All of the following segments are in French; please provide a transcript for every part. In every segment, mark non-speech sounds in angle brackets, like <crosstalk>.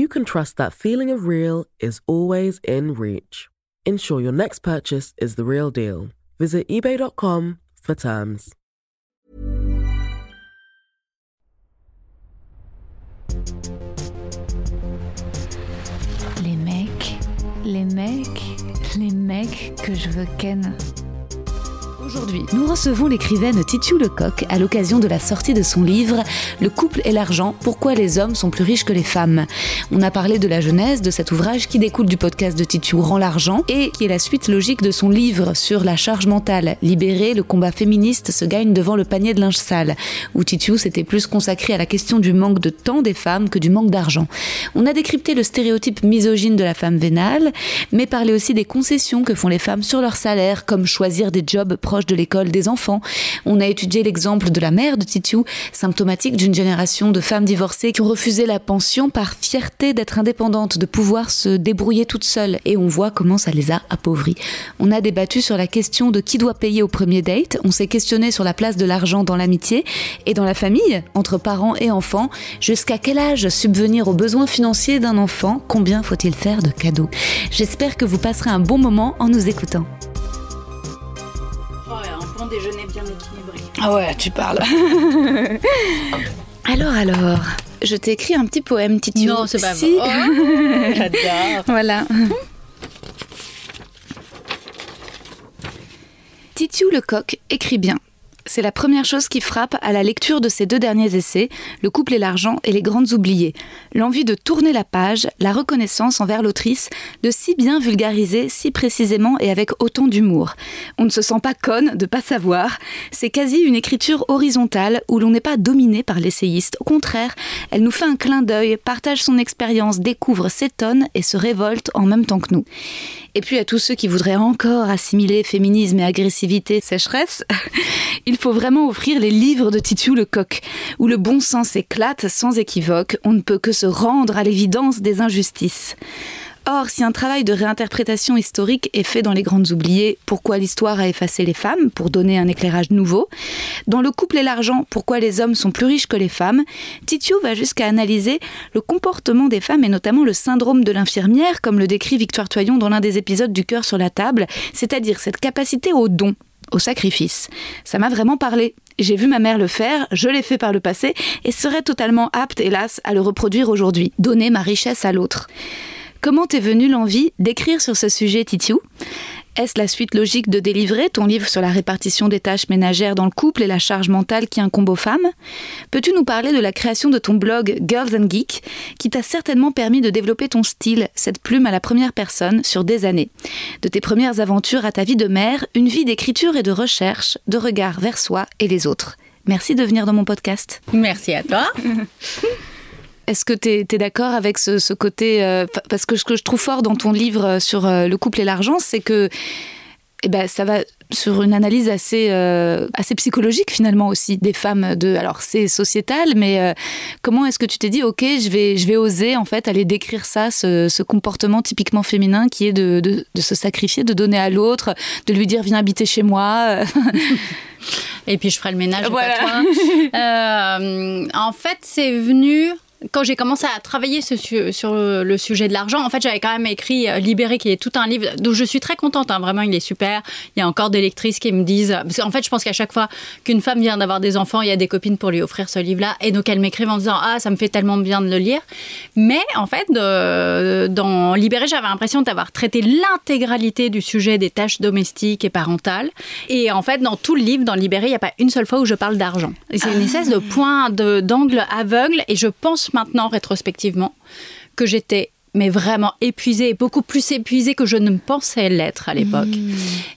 you can trust that feeling of real is always in reach. Ensure your next purchase is the real deal. Visit eBay.com for terms. Les mecs, les mecs, les mecs que je veux ken. Aujourd'hui, nous recevons l'écrivaine Titiou Lecoq à l'occasion de la sortie de son livre Le couple et l'argent, pourquoi les hommes sont plus riches que les femmes. On a parlé de la genèse de cet ouvrage qui découle du podcast de Titiou Rend l'argent et qui est la suite logique de son livre sur la charge mentale. Libéré, le combat féministe se gagne devant le panier de linge sale, où Titiou s'était plus consacré à la question du manque de temps des femmes que du manque d'argent. On a décrypté le stéréotype misogyne de la femme vénale, mais parlé aussi des concessions que font les femmes sur leur salaire, comme choisir des jobs proches de l'école des enfants. On a étudié l'exemple de la mère de Titiou, symptomatique d'une génération de femmes divorcées qui ont refusé la pension par fierté d'être indépendantes, de pouvoir se débrouiller toutes seules. Et on voit comment ça les a appauvries. On a débattu sur la question de qui doit payer au premier date. On s'est questionné sur la place de l'argent dans l'amitié et dans la famille, entre parents et enfants. Jusqu'à quel âge subvenir aux besoins financiers d'un enfant? Combien faut-il faire de cadeaux? J'espère que vous passerez un bon moment en nous écoutant déjeuner bien équilibré. Ah ouais, tu parles. <laughs> alors, alors, je t'ai écrit un petit poème, Titi. Non, c'est pas si. Oh, <laughs> J'adore. voilà. Titiou Lecoq écrit bien. C'est la première chose qui frappe à la lecture de ces deux derniers essais, Le couple et l'argent et les grandes oubliées. L'envie de tourner la page, la reconnaissance envers l'autrice, de si bien vulgariser, si précisément et avec autant d'humour. On ne se sent pas conne de pas savoir. C'est quasi une écriture horizontale où l'on n'est pas dominé par l'essayiste. Au contraire, elle nous fait un clin d'œil, partage son expérience, découvre, s'étonne et se révolte en même temps que nous. Et puis à tous ceux qui voudraient encore assimiler féminisme et agressivité sécheresse, <laughs> il faut vraiment offrir les livres de Titiou Lecoq, où le bon sens éclate sans équivoque, on ne peut que se rendre à l'évidence des injustices. Or, si un travail de réinterprétation historique est fait dans Les Grandes Oubliées, pourquoi l'histoire a effacé les femmes, pour donner un éclairage nouveau, dans Le couple et l'argent, pourquoi les hommes sont plus riches que les femmes, Titiou va jusqu'à analyser le comportement des femmes et notamment le syndrome de l'infirmière, comme le décrit Victoire Toyon dans l'un des épisodes du cœur sur la table, c'est-à-dire cette capacité au don, au sacrifice. Ça m'a vraiment parlé. J'ai vu ma mère le faire, je l'ai fait par le passé et serais totalement apte, hélas, à le reproduire aujourd'hui, donner ma richesse à l'autre. Comment t'est venue l'envie d'écrire sur ce sujet, Titiou? Est-ce la suite logique de délivrer ton livre sur la répartition des tâches ménagères dans le couple et la charge mentale qui incombe aux femmes? Peux-tu nous parler de la création de ton blog Girls and Geek, qui t'a certainement permis de développer ton style, cette plume à la première personne, sur des années? De tes premières aventures à ta vie de mère, une vie d'écriture et de recherche, de regard vers soi et les autres. Merci de venir dans mon podcast. Merci à toi. <laughs> Est-ce que tu es, d'accord avec ce, côté euh, Parce que ce que je trouve fort dans ton livre euh, sur euh, le couple et l'argent, c'est que eh ben, ça va sur une analyse assez, assez psychologique finalement aussi des femmes. De, alors c'est sociétal, mais comment est-ce que tu t'es dit, ok, je vais, je vais oser en fait aller décrire ça, ce, comportement typiquement féminin qui est de, de, de se sacrifier, de donner à l'autre, de lui dire viens habiter chez moi. <laughs> Et puis je ferai le ménage. Voilà. Pas toi. en fait, c'est venu quand j'ai commencé à travailler ce su- sur le sujet de l'argent, en fait, j'avais quand même écrit euh, Libéré, qui est tout un livre dont je suis très contente. hein, vraiment, il est super. Il y a encore des lectrices qui me disent. Parce qu'en fait, je pense qu'à chaque fois qu'une femme vient d'avoir des enfants, il y a des copines pour lui offrir ce livre-là. Et donc, elles m'écrivent en disant Ah, ça me fait tellement bien de le lire. Mais en fait, de- dans Libéré, j'avais l'impression d'avoir traité l'intégralité du sujet des tâches domestiques et parentales. Et en fait, dans tout le livre, dans Libéré, il n'y a pas une seule fois où je parle d'argent. C'est une espèce de point d'angle aveugle. Et je pense maintenant, rétrospectivement, que j'étais mais vraiment épuisée, beaucoup plus épuisée que je ne pensais l'être à l'époque.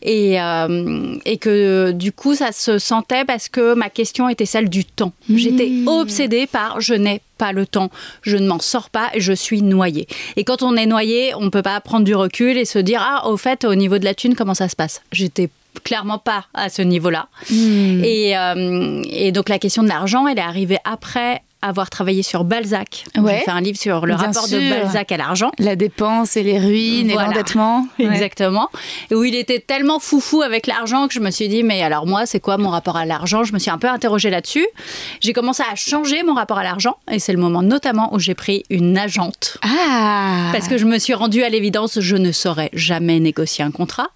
Et, euh, et que du coup, ça se sentait parce que ma question était celle du temps. J'étais obsédée par je n'ai pas le temps, je ne m'en sors pas et je suis noyée. Et quand on est noyé, on ne peut pas prendre du recul et se dire ah au fait au niveau de la thune comment ça se passe? J'étais clairement pas à ce niveau-là. Et, euh, et donc la question de l'argent, elle est arrivée après avoir travaillé sur Balzac. Ouais. J'ai fait un livre sur le Bien rapport sûr. de Balzac à l'argent. La dépense et les ruines Voilà. et l'endettement. <laughs> Ouais. Exactement. Et où il était tellement foufou avec l'argent que je me suis dit, mais alors moi, c'est quoi mon rapport à l'argent? Je me suis un peu interrogée là-dessus. J'ai commencé à changer mon rapport à l'argent. Et c'est le moment notamment où j'ai pris une agente. Ah Parce que je me suis rendue à l'évidence, je ne saurais jamais négocier un contrat.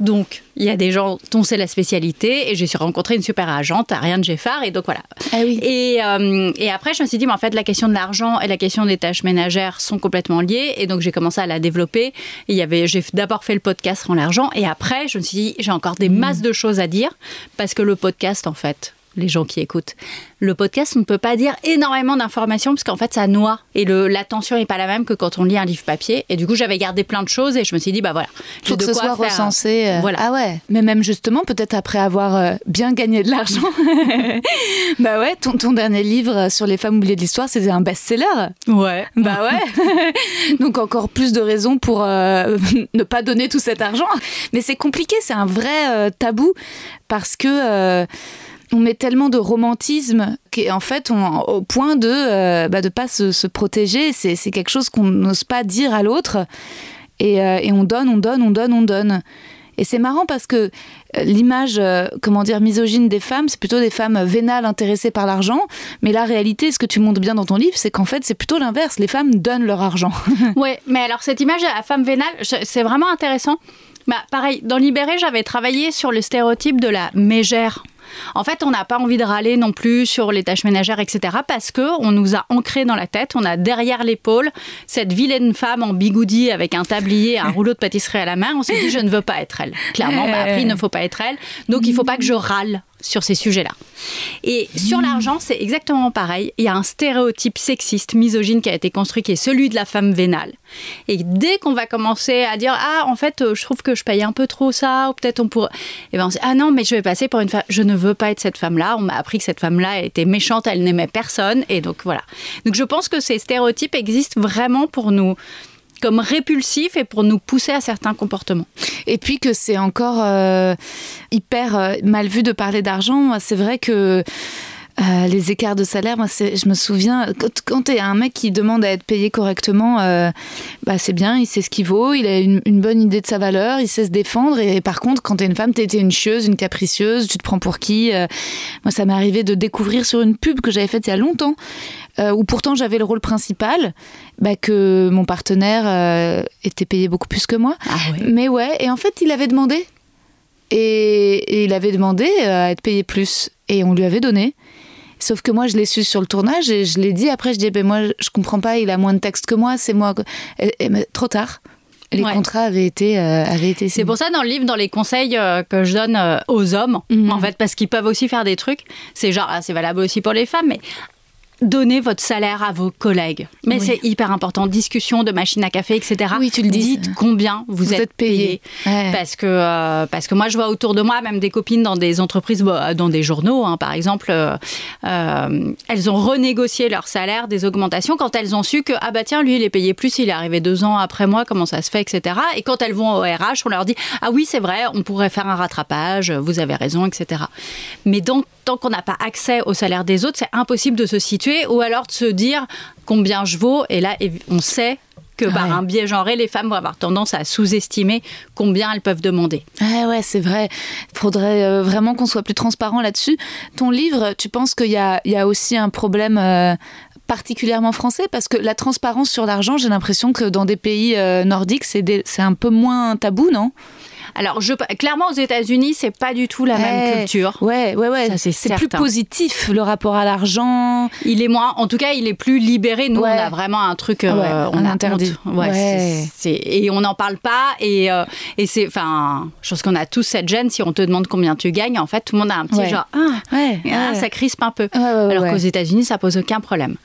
Donc, il y a des gens dont c'est la spécialité et j'ai rencontré une super agente, Ariane Geffard, et donc voilà. Ah oui. Et, euh, et après, je me suis dit, mais en fait, la question de l'argent et la question des tâches ménagères sont complètement liées. Et donc, j'ai commencé à la développer. Et il y avait, j'ai d'abord fait le podcast en l'argent. Et après, je me suis dit, j'ai encore des masses de choses à dire. Parce que le podcast, en fait, les gens qui écoutent, le podcast, on ne peut pas dire énormément d'informations parce qu'en fait, ça noie. Et l'attention n'est pas la même que quand on lit un livre papier. Et du coup, j'avais gardé plein de choses et je me suis dit, bah voilà. Faut que de ce quoi soit faire. recensé. euh, Voilà. Ah ouais. Mais même justement, peut-être après avoir euh, bien gagné de l'argent. <laughs> bah ouais, ton, ton dernier livre sur les femmes oubliées de l'histoire, c'était un best-seller. Ouais. Bah ouais. <laughs> Donc encore plus de raisons pour euh, <laughs> ne pas donner tout cet argent. Mais c'est compliqué, c'est un vrai euh, tabou parce que euh, on met tellement de romantisme qu'en fait, on, au point de euh, bah, de pas se, se protéger, c'est quelque chose qu'on n'ose pas dire à l'autre. Et, euh, et on donne, on donne, on donne, on donne. Et c'est marrant parce que euh, l'image, comment dire, misogyne des femmes, c'est plutôt des femmes vénales intéressées par l'argent. Mais la réalité, ce que tu montres bien dans ton livre, c'est qu'en fait, c'est plutôt l'inverse. Les femmes donnent leur argent. <laughs> Ouais, mais alors cette image la femme vénale, c'est vraiment intéressant. Bah, pareil, dans Libéré, j'avais travaillé sur le stéréotype de la mégère. En fait, on n'a pas envie de râler non plus sur les tâches ménagères, etc. Parce que on nous a ancré dans la tête, on a derrière l'épaule cette vilaine femme en bigoudi avec un tablier, un <laughs> rouleau de pâtisserie à la main. On s'est dit, je ne veux pas être elle. Clairement, on m'a appris, il ne faut pas être elle. Donc, il ne faut pas que je râle sur ces sujets-là. Et sur l'argent, c'est exactement pareil. Il y a un stéréotype sexiste, misogyne qui a été construit, qui est celui de la femme vénale. Et dès qu'on va commencer à dire ah en fait euh, je trouve que je paye un peu trop ça ou peut-être on pourrait et ben on ah non mais je vais passer pour une femme je ne veux pas être cette femme là on m'a appris que cette femme là était méchante elle n'aimait personne et donc voilà donc je pense que ces stéréotypes existent vraiment pour nous comme répulsifs et pour nous pousser à certains comportements. Et puis que c'est encore euh, hyper euh, mal vu de parler d'argent. C'est vrai que euh, les écarts de salaire, moi, je me souviens, quand, quand tu es un mec qui demande à être payé correctement, bah, c'est bien, il sait ce qu'il vaut, il a une, bonne idée de sa valeur, il sait se défendre. Et, par contre, quand tu es une femme, tu es une chieuse, une capricieuse, tu te prends pour qui Moi, ça m'est arrivé de découvrir sur une pub que j'avais faite il y a longtemps, euh, où pourtant j'avais le rôle principal, bah, que mon partenaire euh, était payé beaucoup plus que moi. Ah Mais ouais, et en fait, il avait demandé. Et, et il avait demandé euh, à être payé plus. Et on lui avait donné. Sauf que moi, je l'ai su sur le tournage et je l'ai dit après. Je dis, ben moi, je comprends pas, il a moins de texte que moi, c'est moi. Et- et- mais trop tard. Les Ouais. contrats avaient été, euh, avaient été C'est pour ça dans le livre, dans les conseils euh, que je donne euh, aux hommes, Mhm. en fait, parce qu'ils peuvent aussi faire des trucs. C'est genre, ah, c'est valable aussi pour les femmes, mais donnez votre salaire à vos collègues. Mais Oui. c'est hyper important. Discussion de machine à café, etc. Oui, tu le dis. Dites combien vous, Vous êtes payé. Ouais. Parce que, euh, parce que moi, je vois autour de moi, même des copines dans des entreprises, bah, dans des journaux, hein, par exemple, euh, euh, elles ont renégocié leur salaire, des augmentations, quand elles ont su que, ah bah tiens, lui, il est payé plus, il est arrivé deux ans après moi, comment ça se fait, etc. Et quand elles vont au RH, on leur dit, ah oui, c'est vrai, on pourrait faire un rattrapage, vous avez raison, etc. Mais donc, tant qu'on n'a pas accès au salaire des autres, c'est impossible de se situer ou alors de se dire combien je vaux. Et là, on sait que par Ouais. un biais genré, les femmes vont avoir tendance à sous-estimer combien elles peuvent demander. Ah ouais, c'est vrai. Il faudrait euh, vraiment qu'on soit plus transparent là-dessus. Ton livre, tu penses qu'il y a, il y a aussi un problème euh, particulièrement français? Parce que la transparence sur l'argent, j'ai l'impression que dans des pays euh, nordiques, c'est un peu moins tabou, non? Alors, je, clairement, aux États-Unis, c'est pas du tout la même culture. Ouais, ouais, ouais. C'est plus positif le rapport à l'argent. Il est moins, en tout cas, il est plus libéré. Nous, Ouais. on a vraiment un truc, euh, Ouais, on interdit. Ouais, c'est- et on n'en parle pas. Et, euh, et c'est, enfin, je pense qu'on a tous cette gêne. Si on te demande combien tu gagnes, en fait, tout le monde a un petit genre, ah, Ouais, ah, ça crispe un peu. Alors qu'aux États-Unis, ça pose aucun problème.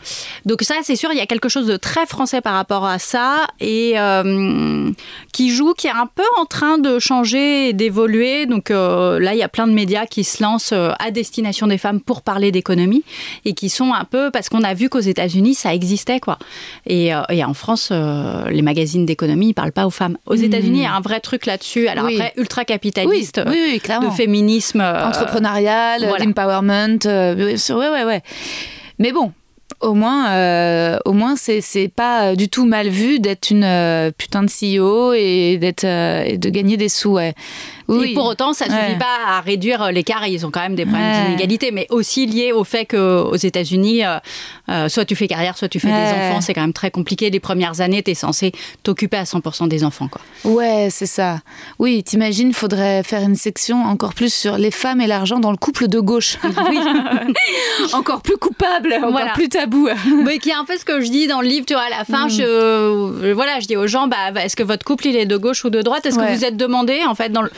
Donc ça, c'est sûr, il y a quelque chose de très français par rapport à ça et euh, qui joue, qui est un peu en train de changer et d'évoluer. Donc euh, là, il y a plein de médias qui se lancent euh, à destination des femmes pour parler d'économie et qui sont un peu parce qu'on a vu qu'aux États-Unis, ça existait quoi. Et, euh, et en France, euh, les magazines d'économie, ils parlent pas aux femmes. Aux États-Unis, il y a un vrai truc là-dessus. Alors Hmm. Oui. après, ultra capitaliste, oui, oui, clairement. de féminisme, Entrepreneurial, voilà. d'empowerment. ouais, ouais, ouais. Mais bon. Au moins, euh, au moins, c'est c'est pas euh, du tout mal vu d'être une euh, putain de CEO et d'être euh, et de gagner des sous. Ouais. Oui. Et pour autant, ça ne Ouais. suffit pas à réduire l'écart. Ils ont quand même des problèmes Ouais. d'inégalité, mais aussi lié au fait qu'aux États-Unis, euh, euh, soit tu fais carrière, soit tu fais des enfants. C'est quand même très compliqué. Les premières années, tu es censé t'occuper à 100% des enfants. Quoi. Ouais, c'est ça. Oui, t'imagines, faudrait faire une section encore plus sur les femmes et l'argent dans le couple de gauche. Oui. <laughs> encore plus coupable, encore Voilà. plus tabou. <laughs> mais qui est un peu ce que je dis dans le livre. Tu vois, à la Mm. fin, je, voilà, je dis aux gens, bah, est-ce que votre couple il est de gauche ou de droite? Est-ce Ouais. que vous êtes demandé en fait dans le,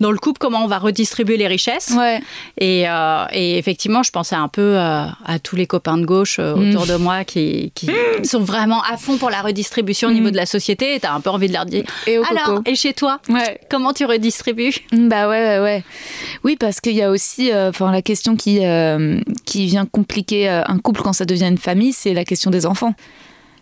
dans le couple comment on va redistribuer les richesses? Ouais. Et, euh, et effectivement, je pensais un peu euh, à tous les copains de gauche euh, Mm. autour de moi qui, qui sont vraiment à fond pour la redistribution au niveau de la société. Et t'as un peu envie de leur dire Mm. Et au Alors, coco. et chez toi Ouais. Comment tu redistribues? Bah ouais, ouais, ouais. Oui, parce qu'il y a aussi, enfin, la question qui qui vient compliquer un couple quand ça devient une famille, c'est la question des enfants.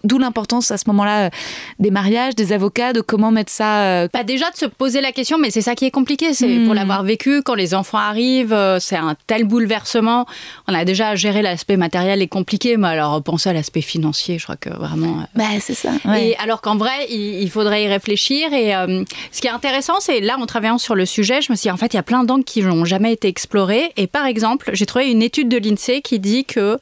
D'où l'importance à ce moment-là euh, des mariages, des avocats, de comment mettre ça. euh, Bah déjà de se poser la question, mais c'est ça qui est compliqué. C'est Mm. pour l'avoir vécu quand les enfants arrivent, euh, c'est un tel bouleversement. On a déjà géré l'aspect matériel est compliqué, mais alors penser à l'aspect financier, je crois que vraiment. euh, Bah c'est ça. Ouais. Et alors qu'en vrai, il, il faudrait y réfléchir. Et euh, ce qui est intéressant, c'est là, en travaillant sur le sujet, je me suis dit, en fait, il y a plein d'angles qui n'ont jamais été explorés. Et par exemple, j'ai trouvé une étude de l'INSEE qui dit que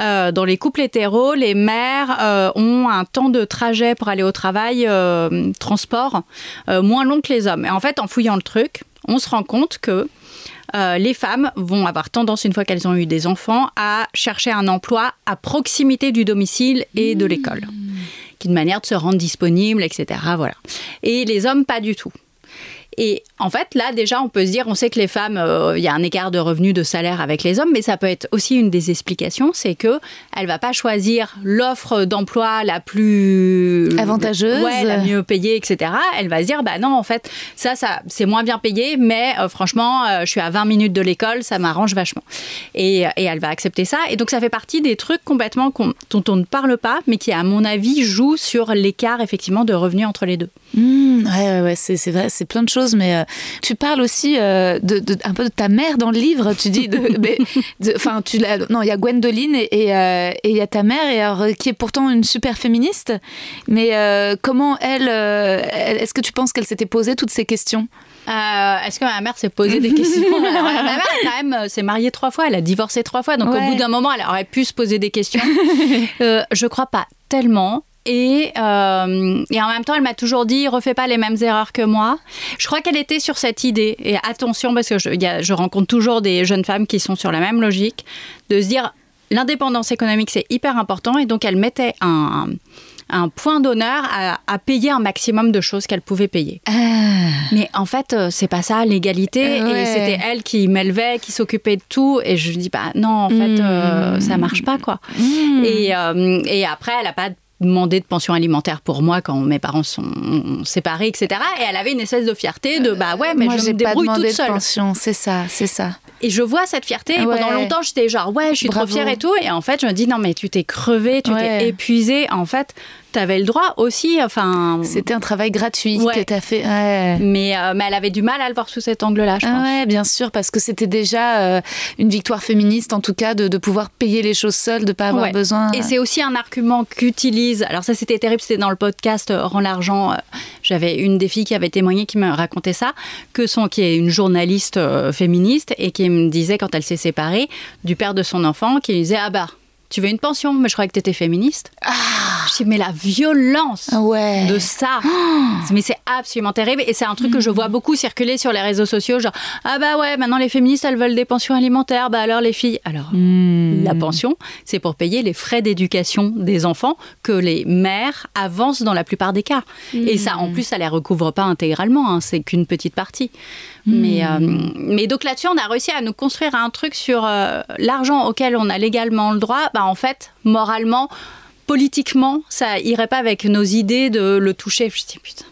euh, dans les couples hétéros, les mères euh, ont un temps de trajet pour aller au travail, euh, transport, euh, moins long que les hommes. Et en fait, en fouillant le truc, on se rend compte que euh, les femmes vont avoir tendance, une fois qu'elles ont eu des enfants, à chercher un emploi à proximité du domicile et de l'école, qui est une manière de se rendre disponible, etc. Voilà. Et les hommes, pas du tout. Et en fait, là, déjà, on peut se dire, on sait que les femmes, euh, il y a un écart de revenus, de salaire avec les hommes, mais ça peut être aussi une des explications, c'est que elle va pas choisir l'offre d'emploi la plus Avantageuse. ouais, la mieux payée, etc. Elle va se dire, bah non, en fait, ça, ça, c'est moins bien payé, mais euh, franchement, euh, je suis à 20 minutes de l'école, ça m'arrange vachement. Et, et elle va accepter ça. Et donc, ça fait partie des trucs complètement dont on ne parle pas, mais qui, à mon avis, jouent sur l'écart, effectivement, de revenus entre les deux. Mmh, ouais, ouais, ouais, c'est vrai, c'est plein de choses, mais euh, tu parles aussi euh, de, de- un peu de ta mère dans le livre. Tu dis, <laughs> enfin, tu l'as- non, il y a Gwendoline et et, euh, et il y a ta mère, et alors, qui est pourtant une super féministe. Mais comment elle, elle- est-ce que tu penses qu'elle s'était posé toutes ces questions? Euh, Est-ce que ma mère s'est posé des questions? <laughs> Alors, Ma mère, quand même, s'est mariée trois fois, elle a divorcé trois fois, donc Ouais. au bout d'un moment, elle aurait pu se poser des questions. <laughs> Euh, je crois pas tellement. Et, euh, et en même temps, elle m'a toujours dit refais pas les mêmes erreurs que moi. Je crois qu'elle était sur cette idée. Et attention, parce que je, il y a- je rencontre toujours des jeunes femmes qui sont sur la même logique, de se dire l'indépendance économique, c'est hyper important. Et donc, elle mettait un, un point d'honneur à, à payer un maximum de choses qu'elle pouvait payer. Mais en fait, euh, c'est pas ça l'égalité. Ah ouais. Et c'était elle qui m'élevait, qui s'occupait de tout. Et je dis, bah non, en fait, euh, Mmh. ça marche pas, quoi. Et, euh, et après, elle a pas demandé de pension alimentaire pour moi quand mes parents sont séparés, etc. Et elle avait une espèce de fierté de, bah ouais, mais Moi, je me pas débrouille demandé toute de seule. pension. C'est ça, c'est ça. Et je vois cette fierté. Et pendant longtemps, j'étais genre, ouais, je suis Bravo. trop fière et tout. Et en fait, je me dis, non, mais tu t'es crevé, tu Ouais. t'es épuisé. En fait, t'avais le droit aussi. Enfin. C'était un travail gratuit Ouais. que fait. Ouais. Mais, euh, mais elle avait du mal à le voir sous cet angle-là, je pense. Ah ouais, bien sûr, parce que c'était déjà euh, une victoire féministe, en tout cas, de, de pouvoir payer les choses seules, de pas avoir Ouais. besoin. Et c'est aussi un argument qu'utilise. Alors ça, c'était terrible. C'était dans le podcast euh, Rends l'argent. J'avais une des filles qui avait témoigné, qui me racontait ça, que son, qui est une journaliste féministe et qui me disait quand elle s'est séparée du père de son enfant, qui lui disait ah bah tu veux une pension? Mais je croyais que t'étais féministe. Je dis, mais la violence Ah ouais. de ça. <gasps> Mais c'est absolument terrible. Et c'est un truc que je vois beaucoup circuler sur les réseaux sociaux. Genre, ah bah ouais, maintenant les féministes, elles veulent des pensions alimentaires. Bah alors les filles? Alors, la pension, c'est pour payer les frais d'éducation des enfants que les mères avancent dans la plupart des cas. Et ça, en plus, ça les recouvre pas intégralement. hein. c'est qu'une petite partie. Mais, euh, mais donc là-dessus, on a réussi à nous construire un truc sur euh, l'argent auquel on a légalement le droit. Bah en fait, moralement, politiquement, ça irait pas avec nos idées de le toucher. Je dis putain.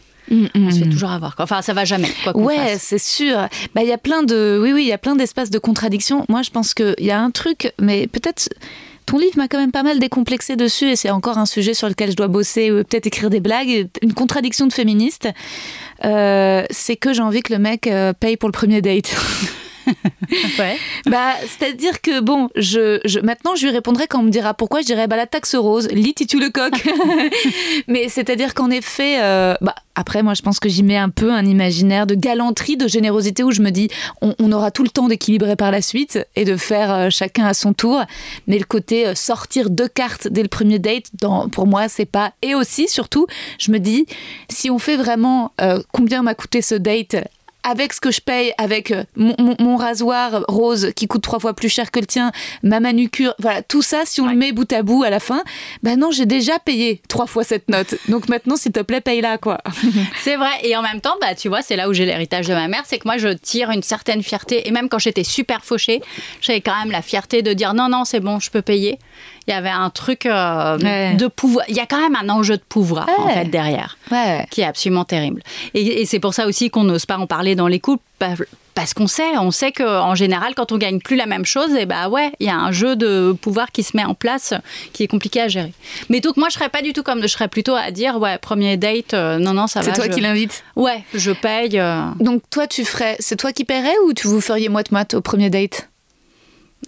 On se fait toujours avoir. quoi. Enfin, ça va jamais. Quoi Ouais, c'est sûr. Bah, il y a plein de, oui, oui, il y a plein d'espaces de contradiction. Moi, je pense qu'il y a un truc, mais peut-être. Ton livre m'a quand même pas mal décomplexé dessus et c'est encore un sujet sur lequel je dois bosser ou peut-être écrire des blagues. Une contradiction de féministe, euh, c'est que j'ai envie que le mec euh, paye pour le premier date. <laughs> <laughs> Ouais. bah, c'est-à-dire que bon, je, je- maintenant je lui répondrai quand on me dira pourquoi, je dirais bah la taxe rose, lit Titu le coq. <laughs> Mais c'est-à-dire qu'en effet, euh, bah, après moi je pense que j'y mets un peu un imaginaire de galanterie, de générosité où je me dis on, on aura tout le temps d'équilibrer par la suite et de faire euh, chacun à son tour. Mais le côté euh, sortir deux cartes dès le premier date, dans, pour moi c'est pas. Et aussi surtout, je me dis si on fait vraiment combien m'a coûté ce date avec ce que je paye, avec euh, mon, mon- mon rasoir rose qui coûte trois fois plus cher que le tien, ma manucure, voilà, tout ça, si on le met bout à bout à la fin, ben non, j'ai déjà payé trois fois cette note. Donc maintenant, s'il te plaît, paye-la, quoi. <laughs> C'est vrai. Et en même temps, bah, tu vois, c'est là où j'ai l'héritage de ma mère. C'est que moi, je tire une certaine fierté. Et même quand j'étais super fauchée, j'avais quand même la fierté de dire non, non, c'est bon, je peux payer. Il y avait un truc euh, Ouais. de pouvoir. Il y a quand même un enjeu de pouvoir, en fait, derrière. Ouais. qui est absolument terrible. Et, et c'est pour ça aussi qu'on n'ose pas en parler dans les couples, pa- parce qu'on sait, on sait qu'en général, quand on gagne plus la même chose, et bah ouais, il y a un jeu de pouvoir qui se met en place, qui est compliqué à gérer. Mais donc moi, je serais pas du tout comme, je serais plutôt à dire, ouais, premier date, euh, non non, ça va. C'est toi je- qui l'invite. Ouais, je paye. euh, Donc toi, tu ferais, c'est toi qui paierais ou tu vous feriez moite-moite au premier date?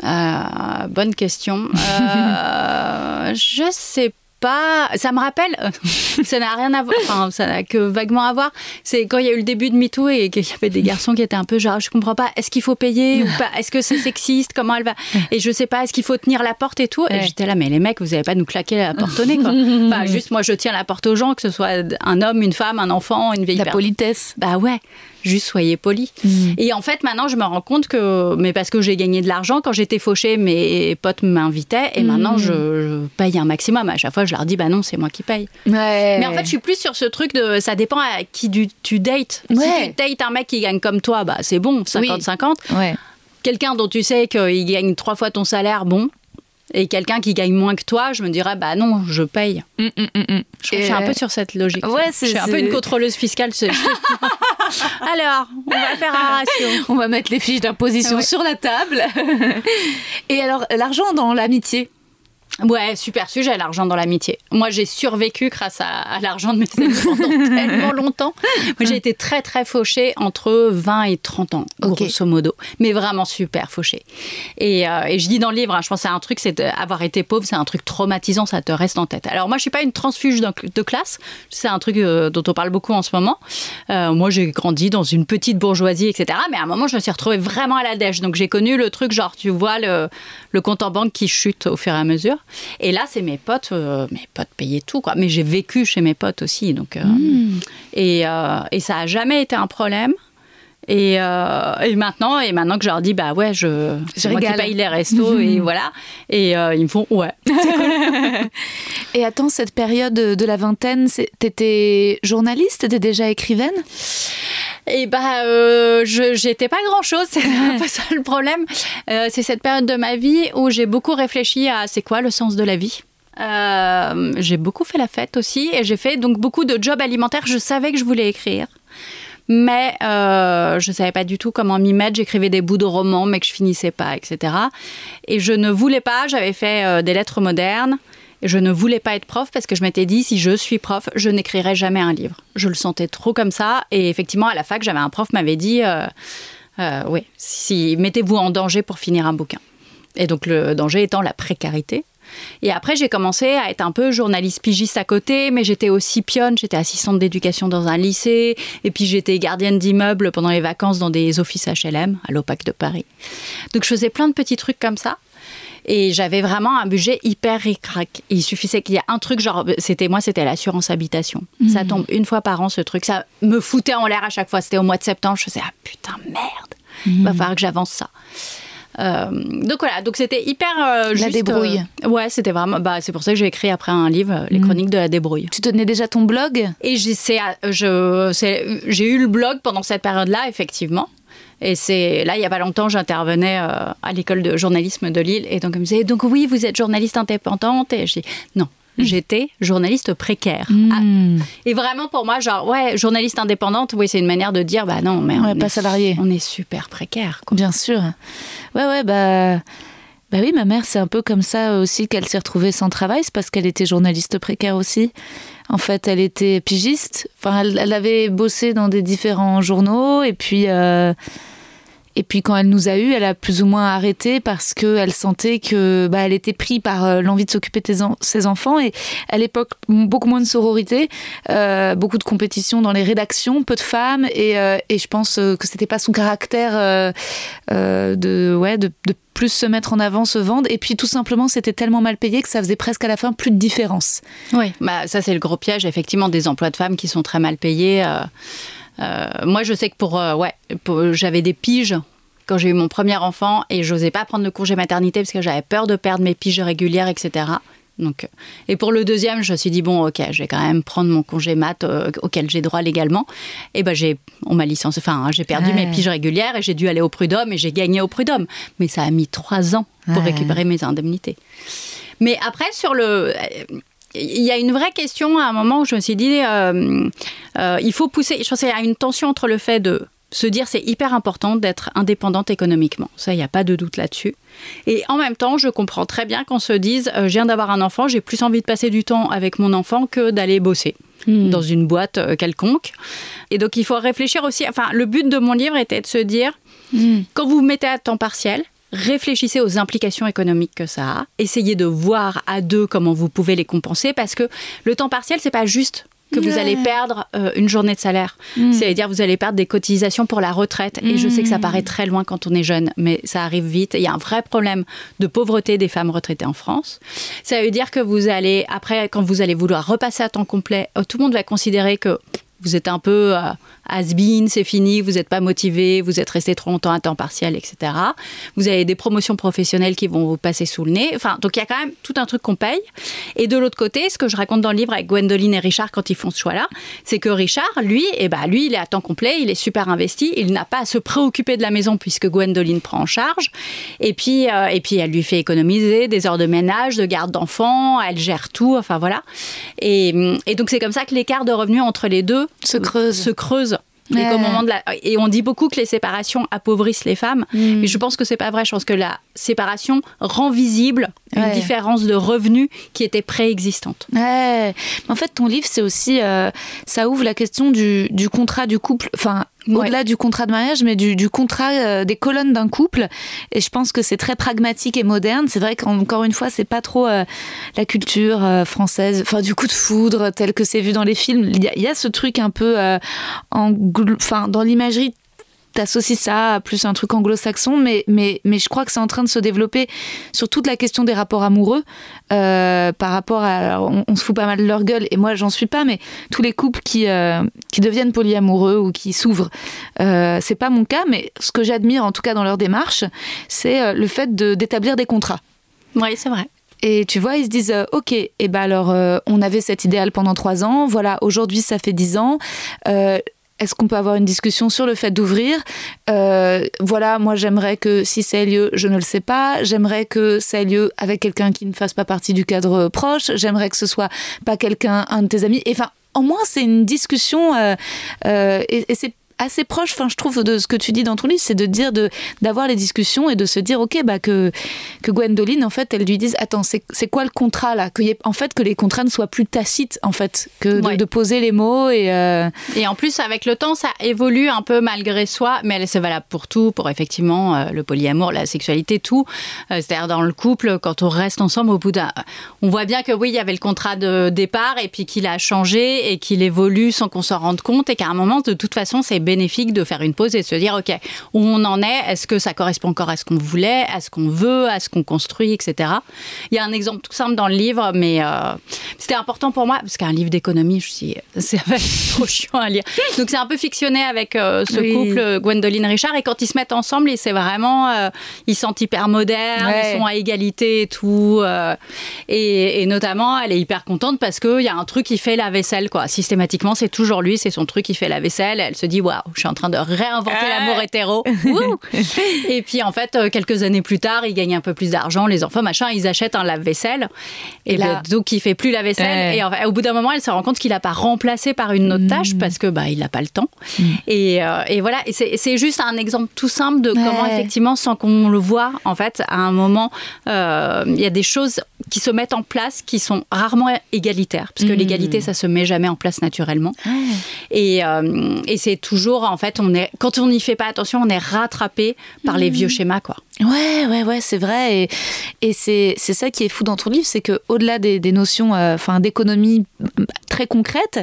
Euh, bonne question. Euh, <laughs> je sais pas. Ça me rappelle. <laughs> ça n'a rien à voir. Enfin, ça n'a que vaguement à voir. C'est quand il y a eu le début de MeToo et qu'il y avait des garçons qui étaient un peu genre, je comprends pas. Est-ce qu'il faut payer ou pas? Est-ce que c'est sexiste? Comment elle va? Et je sais pas. Est-ce qu'il faut tenir la porte et tout? Et Ouais. j'étais là, mais les mecs, vous allez pas nous claquer la porte au nez, quoi. <laughs> Enfin, juste moi, je tiens la porte aux gens, que ce soit un homme, une femme, un enfant, une vieille La politesse. Bah ouais, juste soyez poli. Et en fait, maintenant, je me rends compte que, mais parce que j'ai gagné de l'argent, quand j'étais fauchée, mes potes m'invitaient, et maintenant, je, je paye un maximum. À chaque fois, je leur dis, bah non, c'est moi qui paye. Ouais. Mais en fait, je suis plus sur ce truc de, ça dépend à qui du- tu dates. Ouais. Si tu dates un mec qui gagne comme toi, bah c'est bon, 50-50. Ouais. Quelqu'un dont tu sais qu'il gagne trois fois ton salaire, bon. Et quelqu'un qui gagne moins que toi, je me dirais, bah non, je paye. Mm, mm, mm, mm. Je, suis un peu sur cette logique. ouais, je suis un peu une contrôleuse fiscale. <laughs> <laughs> Alors, on va faire un ratio. On va mettre les fiches d'imposition Ouais. sur la table. <laughs> Et alors, l'argent dans l'amitié Ouais, super sujet, l'argent dans l'amitié. Moi, j'ai survécu grâce à, à l'argent de mes amis pendant <laughs> tellement longtemps. Moi, j'ai été très, très fauchée entre 20 et 30 ans, grosso modo. Mais vraiment super fauchée. Et, euh, et je dis dans le livre, hein, je pense que c'est un truc, c'est avoir été pauvre, c'est un truc traumatisant, ça te reste en tête. Alors, moi, je suis pas une transfuge de, de classe. C'est un truc euh, dont on parle beaucoup en ce moment. Euh, moi, j'ai grandi dans une petite bourgeoisie, etc. Mais à un moment, je me suis retrouvée vraiment à la dèche. Donc, j'ai connu le truc, genre, tu vois le, le compte en banque qui chute au fur et à mesure. Et là, c'est mes potes, euh, mes potes payaient tout, quoi. Mais j'ai vécu chez mes potes aussi, donc. euh, et, euh, et ça a jamais été un problème. Et, euh, et maintenant, et maintenant que je leur dis, bah ouais, je, c'est moi qui paye les restos et <laughs> voilà. Et euh, ils me font, ouais. <laughs> Et attends, cette période de la vingtaine, t'étais journaliste, t'étais déjà écrivaine? Et bah, euh, je j'étais pas grand chose, <laughs> c'est peu ça le problème. Euh, c'est cette période de ma vie où j'ai beaucoup réfléchi à c'est quoi le sens de la vie. Euh, j'ai beaucoup fait la fête aussi et j'ai fait donc beaucoup de jobs alimentaires. Je savais que je voulais écrire. Mais euh, je savais pas du tout comment m'y mettre. J'écrivais des bouts de romans, mais que je finissais pas, etc. Et je ne voulais pas. J'avais fait euh, des lettres modernes. Et je ne voulais pas être prof parce que je m'étais dit, si je suis prof, je n'écrirai jamais un livre. Je le sentais trop comme ça. Et effectivement, à la fac, j'avais un prof m'avait dit, euh, euh, oui, si, mettez-vous en danger pour finir un bouquin. Et donc le danger étant la précarité. Et après, j'ai commencé à être un peu journaliste pigiste à côté, mais j'étais aussi pionne, j'étais assistante d'éducation dans un lycée, et puis j'étais gardienne d'immeuble pendant les vacances dans des offices HLM à l'OPAC de Paris. Donc je faisais plein de petits trucs comme ça. Et j'avais vraiment un budget hyper ric-rac. Il suffisait qu'il y ait un truc, genre, c'était moi, c'était l'assurance habitation. Ça tombe une fois par an, ce truc. Ça me foutait en l'air à chaque fois. C'était au mois de septembre. Je faisais, ah putain, merde. Il va falloir que j'avance ça. Euh, donc voilà, donc c'était hyper euh, juste, débrouille. euh, ouais, c'était vraiment. Bah, c'est pour ça que j'ai écrit après un livre, Les Chroniques de la débrouille. Tu tenais déjà ton blog? Et j'ai eu le blog pendant cette période-là, effectivement. Et c'est là, il y a pas longtemps, j'intervenais à l'école de journalisme de Lille. Et donc, elle me disait Donc, oui, vous êtes journaliste indépendante Et je dis Non, j'étais journaliste précaire. Ah. Et vraiment, pour moi, genre, ouais, journaliste indépendante, oui, c'est une manière de dire Bah non, mais Ouais, on, pas est, salarié. on est super précaire. Quoi. Bien sûr. Ouais, ouais, bah. Bah oui, ma mère, c'est un peu comme ça aussi qu'elle s'est retrouvée sans travail. C'est parce qu'elle était journaliste précaire aussi. En fait, elle était pigiste. Enfin, elle, elle avait bossé dans des différents journaux. Et puis, euh, et puis quand elle nous a eu, elle a plus ou moins arrêté parce qu'elle sentait que bah, elle était prise par euh, l'envie de s'occuper de ses enfants. Et à l'époque, beaucoup moins de sororité, euh, beaucoup de compétition dans les rédactions, peu de femmes. Et, euh, je pense que c'était pas son caractère de, ouais, de, plus se mettre en avant, se vendre. Et puis tout simplement, c'était tellement mal payé que ça faisait presque à la fin plus de différence. Oui, bah, ça, c'est le gros piège, effectivement, des emplois de femmes qui sont très mal payés. Moi, je sais que pour. euh, ouais, pour- j'avais des piges quand j'ai eu mon premier enfant et j'osais pas prendre le congé maternité parce que j'avais peur de perdre mes piges régulières, etc. Donc, euh, et pour le deuxième, je me suis dit bon, ok, je vais quand même prendre mon congé mat euh, auquel j'ai droit légalement. Et ben j'ai, on m'a licencié. Enfin, hein, j'ai perdu Ouais. mes piges régulières et j'ai dû aller au prud'homme et j'ai gagné au prud'homme. Mais ça a mis trois ans pour Ouais. récupérer mes indemnités. Mais après, sur le. Il y a une vraie question à un moment où je me suis dit, euh, euh, il faut pousser. Je pense qu'il y a une tension entre le fait de se dire c'est hyper important d'être indépendante économiquement. Ça, il n'y a pas de doute là-dessus. Et en même temps, je comprends très bien qu'on se dise, euh, je viens d'avoir un enfant, j'ai plus envie de passer du temps avec mon enfant que d'aller bosser dans une boîte euh, quelconque. Et donc, il faut réfléchir aussi. Enfin, le but de mon livre était de se dire, quand vous vous mettez à temps partiel, réfléchissez aux implications économiques que ça a. Essayez de voir à deux comment vous pouvez les compenser parce que le temps partiel, c'est pas juste que vous allez perdre euh, une journée de salaire. C'est-à-dire vous allez perdre des cotisations pour la retraite. Et je sais que ça paraît très loin quand on est jeune, mais ça arrive vite. Il y a un vrai problème de pauvreté des femmes retraitées en France. Ça veut dire que vous allez, après, quand vous allez vouloir repasser à temps complet, euh, tout le monde va considérer que vous êtes un peu euh, has-been, c'est fini, vous n'êtes pas motivé, vous êtes resté trop longtemps à temps partiel, etc. Vous avez des promotions professionnelles qui vont vous passer sous le nez. Enfin, donc il y a quand même tout un truc qu'on paye. Et de l'autre côté, ce que je raconte dans le livre avec Gwendoline et Richard quand ils font ce choix-là, c'est que Richard, lui, eh ben, lui, il est à temps complet, il est super investi, il n'a pas à se préoccuper de la maison puisque Gwendoline prend en charge. Et puis, euh, et puis elle lui fait économiser des heures de ménage, de garde d'enfants, elle gère tout, enfin voilà. Et, et donc c'est comme ça que l'écart de revenus entre les deux Se creuse. Se creuse. Et, qu'au moment de la... et on dit beaucoup que les séparations appauvrissent les femmes, Mm. mais je pense que c'est pas vrai. Je pense que la séparation rend visible une Ouais. différence de revenus qui était préexistante. Ouais. En fait, ton livre, c'est aussi. euh, ça ouvre la question du, du contrat du couple. Enfin, Au-delà du contrat de mariage, mais du, du contrat euh, des colonnes d'un couple. Et je pense que c'est très pragmatique et moderne. C'est vrai qu'encore une fois, c'est pas trop euh, la culture euh, française. Enfin, du coup de foudre, tel que c'est vu dans les films. Il y, y a ce truc un peu. euh, anglo- Enfin, dans l'imagerie t'associes ça à plus un truc anglo-saxon, mais, mais, mais je crois que c'est en train de se développer sur toute la question des rapports amoureux euh, par rapport à. alors, on, on se fout pas mal de leur gueule, et moi j'en suis pas, mais tous les couples qui, euh, qui deviennent polyamoureux ou qui s'ouvrent, euh, c'est pas mon cas, mais ce que j'admire en tout cas dans leur démarche, c'est euh, le fait de- d'établir des contrats. Oui, c'est vrai. Et tu vois, ils se disent, euh, ok, et ben alors, euh, on avait cet idéal pendant trois ans, voilà, aujourd'hui ça fait dix ans. Euh, est-ce qu'on peut avoir une discussion sur le fait d'ouvrir? Euh, Voilà, moi j'aimerais que si ça ait lieu, je ne le sais pas. J'aimerais que ça ait lieu avec quelqu'un qui ne fasse pas partie du cadre proche. J'aimerais que ce soit pas quelqu'un, un de tes amis. Enfin, en moins c'est une discussion euh, euh, et c'est assez proche, enfin, je trouve, de ce que tu dis dans ton livre, c'est de dire de d'avoir les discussions et de se dire, ok, bah que que Gwendoline, en fait, elle lui dise, attends, c'est c'est quoi le contrat là? Que y ait- en fait que les contrats ne soient plus tacites, en fait, que de, Ouais. de poser les mots et euh, Et en plus, avec le temps, ça évolue un peu malgré soi, mais c'est valable pour tout, pour effectivement euh, le polyamour, la sexualité, tout. Euh, C'est-à-dire dans le couple, quand on reste ensemble, au bout d'un. On voit bien que oui, il y avait le contrat de départ et puis qu'il a changé et qu'il évolue sans qu'on s'en rende compte et qu'à un moment, de toute façon, c'est bénéfique de faire une pause et de se dire, OK, où on en est Est-ce que ça correspond encore à ce qu'on voulait, à ce qu'on veut, à ce qu'on construit, etc. Il y a un exemple tout simple dans le livre, mais euh, c'était important pour moi, parce qu'un livre d'économie, je suis, c'est <laughs> trop chiant à lire. Donc c'est un peu fictionné avec euh, ce Oui. couple, Gwendoline Richard, et quand ils se mettent ensemble, et c'est vraiment, euh, ils sentent hyper modernes, Ouais. ils sont à égalité et tout. et, et notamment, elle est hyper contente parce qu'il y a un truc qui fait la vaisselle, quoi. Systématiquement, c'est toujours lui, c'est son truc qui fait la vaisselle. Elle se dit, waouh, je suis en train de réinventer l'amour hétéro. <laughs> Et puis, en fait, euh, quelques années plus tard, il gagne un peu plus d'argent, les enfants, machin, ils achètent un lave-vaisselle. Et, là- ben, donc, il fait plus la vaisselle. Et en fait, au bout d'un moment, elle se rend compte qu'il n'a pas remplacé par une autre tâche parce que bah, il n'a pas le temps. Et, euh, et voilà, et c'est juste un exemple tout simple de comment, effectivement, sans qu'on le voit, en fait, à un moment, euh, il y a des choses qui se mettent en place qui sont rarement égalitaires. Parce que l'égalité, ça se met jamais en place naturellement. Et, et c'est toujours, en fait, on est, quand on n'y fait pas attention, on est rattrapé par les vieux schémas, quoi. Ouais, ouais, ouais, c'est vrai. Et, c'est ça qui est fou dans ton livre, c'est que au-delà des, des notions euh, d'économie très concrètes,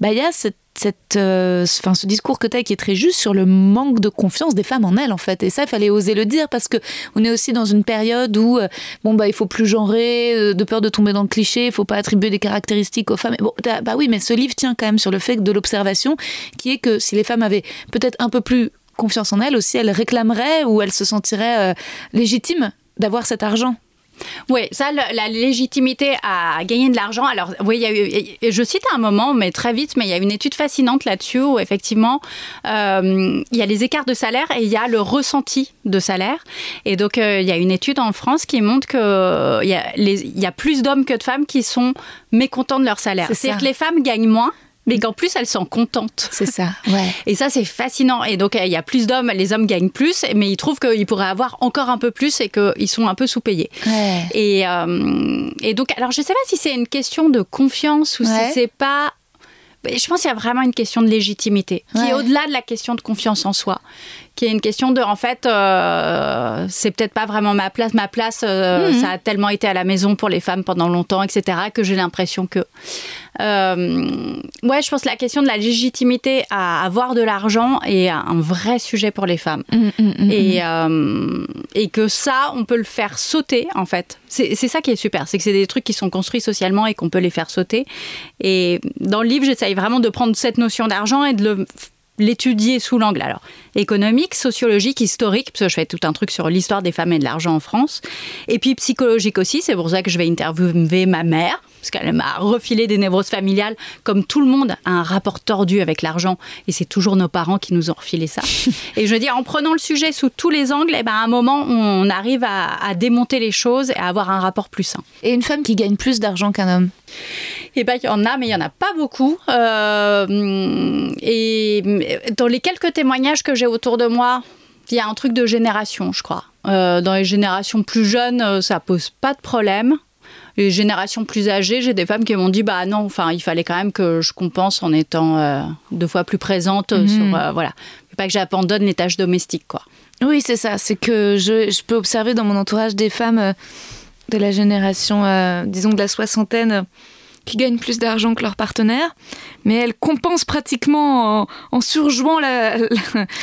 bah, il y a cette, cette, euh, ce discours que tu as qui est très juste sur le manque de confiance des femmes en elles, en fait. Et ça, il fallait oser le dire parce que on est aussi dans une période où euh, bon, bah, il faut plus genrer, euh, de peur de tomber dans le cliché, il faut pas attribuer des caractéristiques aux femmes. Bon, bah oui, mais ce livre tient quand même sur le fait de l'observation qui est que si les femmes avaient peut-être un peu plus confiance en elles aussi, elles réclameraient ou elles se sentiraient euh, légitimes d'avoir cet argent. Oui, ça, le- la légitimité à gagner de l'argent. Alors, oui, il y a eu, je cite un moment, mais très vite, mais il y a une étude fascinante là-dessus où effectivement, euh, il y a les écarts de salaire et il y a le ressenti de salaire. Et donc, euh, il y a une étude en France qui montre qu'il y, a les- il y a plus d'hommes que de femmes qui sont mécontents de leur salaire. C'est C'est-à-dire que les femmes gagnent moins, mais qu'en plus, elles sont contentes. C'est ça, ouais. Et ça, c'est fascinant. Et donc, il y a plus d'hommes, les hommes gagnent plus, mais ils trouvent qu'ils pourraient avoir encore un peu plus et qu'ils sont un peu sous-payés. ouais. Et, euh, et donc, alors je sais pas si c'est une question de confiance ou Ouais. si c'est pas. Je pense qu'il y a vraiment une question de légitimité qui Ouais. est au-delà de la question de confiance en soi, qui est une question de, en fait, euh, c'est peut-être pas vraiment ma place. Ma place, euh, Mhm. ça a tellement été à la maison pour les femmes pendant longtemps, etc., que j'ai l'impression que. Euh, ouais, je pense que la question de la légitimité à avoir de l'argent est un vrai sujet pour les femmes. Mm, mm, mm, Et, euh, et que ça, on peut le faire sauter, en fait. C'est ça qui est super, c'est que c'est des trucs qui sont construits socialement et qu'on peut les faire sauter. Et dans le livre, j'essaye vraiment de prendre cette notion d'argent et de l'étudier sous l'angle alors économique, sociologique, historique, parce que je fais tout un truc sur l'histoire des femmes et de l'argent en France, et puis psychologique aussi. C'est pour ça que je vais interviewer ma mère, parce qu'elle m'a refilé des névroses familiales, comme tout le monde a un rapport tordu avec l'argent, et c'est toujours nos parents qui nous ont refilé ça. <laughs> et je veux dire, en prenant le sujet sous tous les angles, eh ben, à un moment, on arrive à, à démonter les choses et à avoir un rapport plus sain. Et une femme qui gagne plus d'argent qu'un homme? Eh ben, il y en a, mais il y en a pas beaucoup. Euh, et dans les quelques témoignages que j'ai autour de moi, il y a un truc de génération, je crois. Euh, dans les générations plus jeunes, euh, ça pose pas de problème. Les générations plus âgées, j'ai des femmes qui m'ont dit bah non, enfin il fallait quand même que je compense en étant euh, deux fois plus présente euh, sur euh, voilà, pas que j'abandonne les tâches domestiques quoi. Oui, c'est ça. C'est que je, je peux observer dans mon entourage des femmes de la génération, disons de la soixantaine, qui gagnent plus d'argent que leur partenaire, mais elles compensent pratiquement en, en surjouant la- la-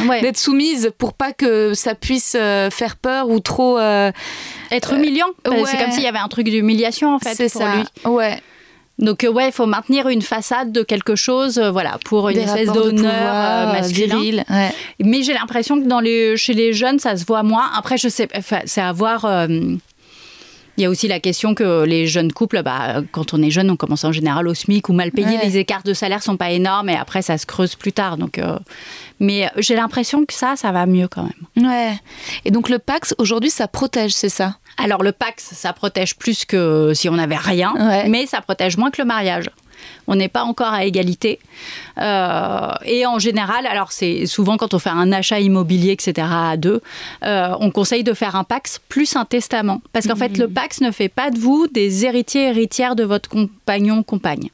Ouais. d'être soumises pour pas que ça puisse euh, faire peur ou trop. euh, Être humiliant, que ouais. c'est comme s'il y avait un truc d'humiliation en fait pour ça. lui. Ouais. Donc euh, ouais, il faut maintenir une façade de quelque chose, euh, voilà, pour une Des espèce d'honneur euh, masculin. viril, ouais. Mais j'ai l'impression que dans les, chez les jeunes, ça se voit moins. Après, je sais, c'est à voir. euh, il y a aussi la question que les jeunes couples, bah, quand on est jeune, on commence en général au SMIC ou mal payé. Ouais. Les écarts de salaire sont pas énormes et après, ça se creuse plus tard. Donc, euh, mais j'ai l'impression que ça, ça va mieux quand même. Ouais. Et donc le Pax, aujourd'hui, ça protège, c'est ça? Alors, le Pax, ça protège plus que si on n'avait rien, Ouais. mais ça protège moins que le mariage. On n'est pas encore à égalité. Euh, et en général, alors c'est souvent quand on fait un achat immobilier, etc., à deux, euh, on conseille de faire un Pax plus un testament. Parce qu'en fait, le Pax ne fait pas de vous des héritiers, héritières de votre compagnon, compagne.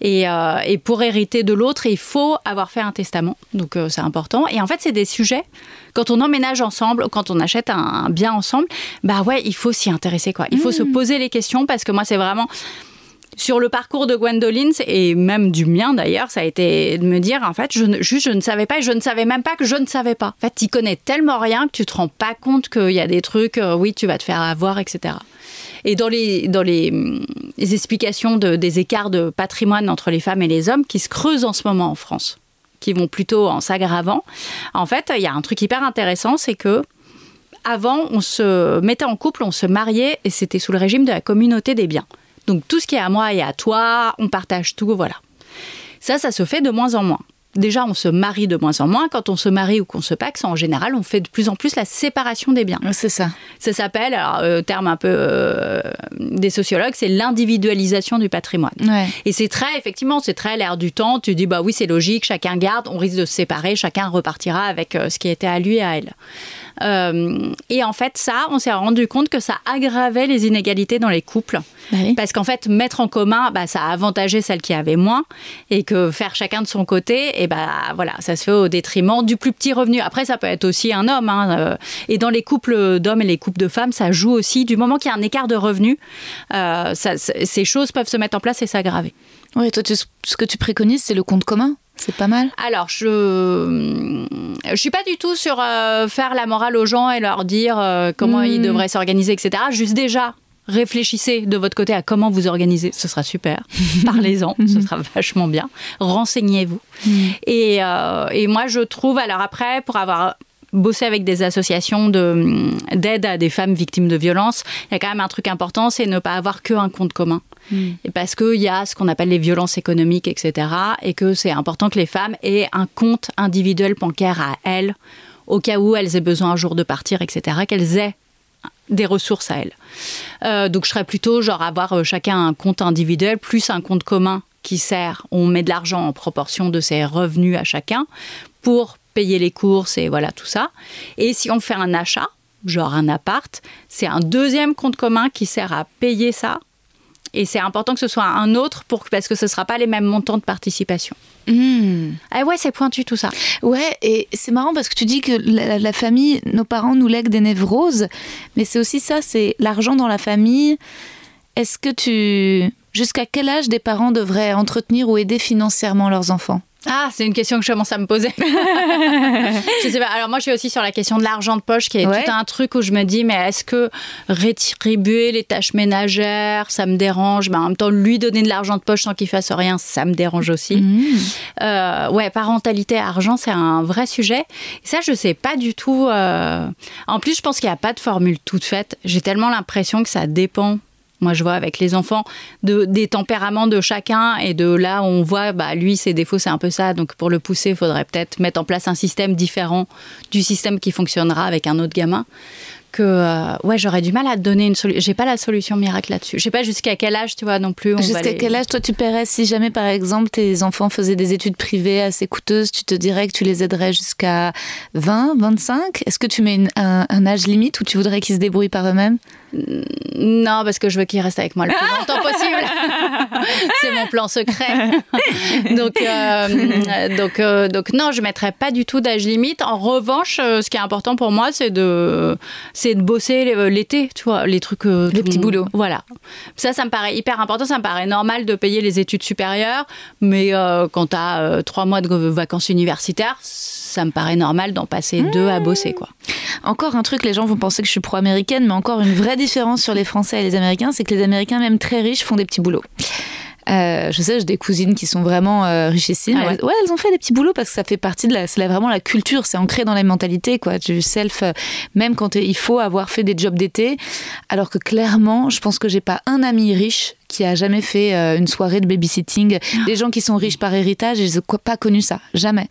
Et, euh, et pour hériter de l'autre, il faut avoir fait un testament. Donc c'est important. Et en fait, c'est des sujets. Quand on emménage ensemble, quand on achète un, un bien ensemble, bah ouais, il faut s'y intéresser quoi. Il faut se poser les questions parce que moi, c'est vraiment sur le parcours de Gwendoline et même du mien d'ailleurs, ça a été de me dire en fait, je juste je ne savais pas et je ne savais même pas que je ne savais pas. En fait, tu connais tellement rien que tu te rends pas compte qu'il y a des trucs, euh, oui, tu vas te faire avoir, etc. Et dans les, dans les, hum, explications de, des écarts de patrimoine entre les femmes et les hommes qui se creusent en ce moment en France, qui vont plutôt en s'aggravant, en fait, il y a un truc hyper intéressant, c'est que avant, on se mettait en couple, on se mariait et c'était sous le régime de la communauté des biens. Donc tout ce qui est à moi et à toi, on partage tout, voilà. Ça, ça se fait de moins en moins. Déjà, on se marie de moins en moins. Quand on se marie ou qu'on se paxe, en général, on fait de plus en plus la séparation des biens. C'est ça. Ça s'appelle, alors, euh, terme un peu euh, des sociologues, c'est l'individualisation du patrimoine. Ouais. Et c'est très, effectivement, c'est très l'air du temps. Tu dis, bah oui, c'est logique, chacun garde, on risque de se séparer, chacun repartira avec euh, ce qui était à lui et à elle. Et en fait, ça, on s'est rendu compte que ça aggravait les inégalités dans les couples. Bah oui. Parce qu'en fait, mettre en commun, bah, ça a avantagé celles qui avaient moins. Et que faire chacun de son côté, et bah, voilà, ça se fait au détriment du plus petit revenu. Après, ça peut être aussi un homme. hein, euh, et dans les couples d'hommes et les couples de femmes, ça joue aussi. Du moment qu'il y a un écart de revenus, euh, ça- ces choses peuvent se mettre en place et s'aggraver. Oui, toi, tu- ce que tu préconises, c'est le compte commun. C'est pas mal. Alors, je je suis pas du tout sur euh, faire la morale aux gens et leur dire euh, comment Mm. ils devraient s'organiser, etc. Juste déjà, réfléchissez de votre côté à comment vous organisez. Ce sera super. <laughs> Parlez-en, ce sera vachement bien. Renseignez-vous. Et, euh, et moi, je trouve, alors après, pour avoir bossé avec des associations de- d'aide à des femmes victimes de violences, il y a quand même un truc important, c'est ne pas avoir que un compte commun. Et parce qu'il y a ce qu'on appelle les violences économiques, etc. Et que c'est important que les femmes aient un compte individuel bancaire à elles, au cas où elles aient besoin un jour de partir, etc. Qu'elles aient des ressources à elles. Euh, donc je serais plutôt genre avoir euh, chacun un compte individuel plus un compte commun qui sert, on met de l'argent en proportion de ses revenus à chacun pour payer les courses et voilà tout ça. Et si on fait un achat, genre un appart, c'est un deuxième compte commun qui sert à payer ça. Et c'est important que ce soit un autre pour, parce que ce ne sera pas les mêmes montants de participation. Hmm. Ah ouais, c'est pointu tout ça. Ouais, et c'est marrant parce que tu dis que la, la famille, nos parents nous lèguent des névroses, mais c'est aussi ça, c'est l'argent dans la famille. Est-ce que tu... Jusqu'à quel âge des parents devraient entretenir ou aider financièrement leurs enfants? Ah, c'est une question que je commence à me poser. <laughs> je sais pas. Alors moi, je suis aussi sur la question de l'argent de poche, qui est Ouais. tout un truc où je me dis, mais est-ce que rétribuer les tâches ménagères, ça me dérange? Mais en même temps, lui donner de l'argent de poche sans qu'il fasse rien, ça me dérange aussi. Hmm. Euh, ouais, parentalité, argent, c'est un vrai sujet. Et ça, je sais pas du tout. euh, En plus, je pense qu'il n'y a pas de formule toute faite. J'ai tellement l'impression que ça dépend. Moi, je vois avec les enfants de, des tempéraments de chacun et de là on voit, bah, lui, ses défauts, c'est un peu ça. Donc, pour le pousser, il faudrait peut-être mettre en place un système différent du système qui fonctionnera avec un autre gamin. Que, euh, ouais, j'aurais du mal à te donner une solution. J'ai pas la solution miracle là-dessus. Je sais pas jusqu'à quel âge, tu vois, non plus. Jusqu'à les- quel âge toi tu paierais si jamais par exemple tes enfants faisaient des études privées assez coûteuses, tu te dirais que tu les aiderais jusqu'à 20, 25 Est-ce que tu mets une- un, un âge limite où tu voudrais qu'ils se débrouillent par eux-mêmes? Non, parce que je veux qu'il reste avec moi le plus <laughs> longtemps possible. <laughs> c'est mon plan secret. <laughs> donc, euh, donc, euh, donc, non, je ne mettrai pas du tout d'âge limite. En revanche, euh, ce qui est important pour moi, c'est de, c'est de bosser l'été, tu vois, les trucs. euh, Les le petits monde- boulots. Voilà. Ça, ça me paraît hyper important. Ça me paraît normal de payer les études supérieures, mais quand tu as trois mois de vacances universitaires, ça me paraît normal d'en passer deux à bosser, quoi. Encore un truc, les gens vont penser que je suis pro-américaine, mais encore une vraie différence sur les Français et les Américains, c'est que les Américains, même très riches, font des petits boulots. Euh, je sais, j'ai des cousines qui sont vraiment euh, richissimes. Ah ouais. Elles- ouais, elles ont fait des petits boulots parce que ça fait partie de la, c'est vraiment la culture, c'est ancré dans les mentalités, quoi. Du self, euh, même quand il faut avoir fait des jobs d'été. Alors que clairement, je pense que j'ai pas un ami riche qui a jamais fait euh, une soirée de babysitting. Des gens qui sont riches par héritage, je n'ai pas connu ça, jamais.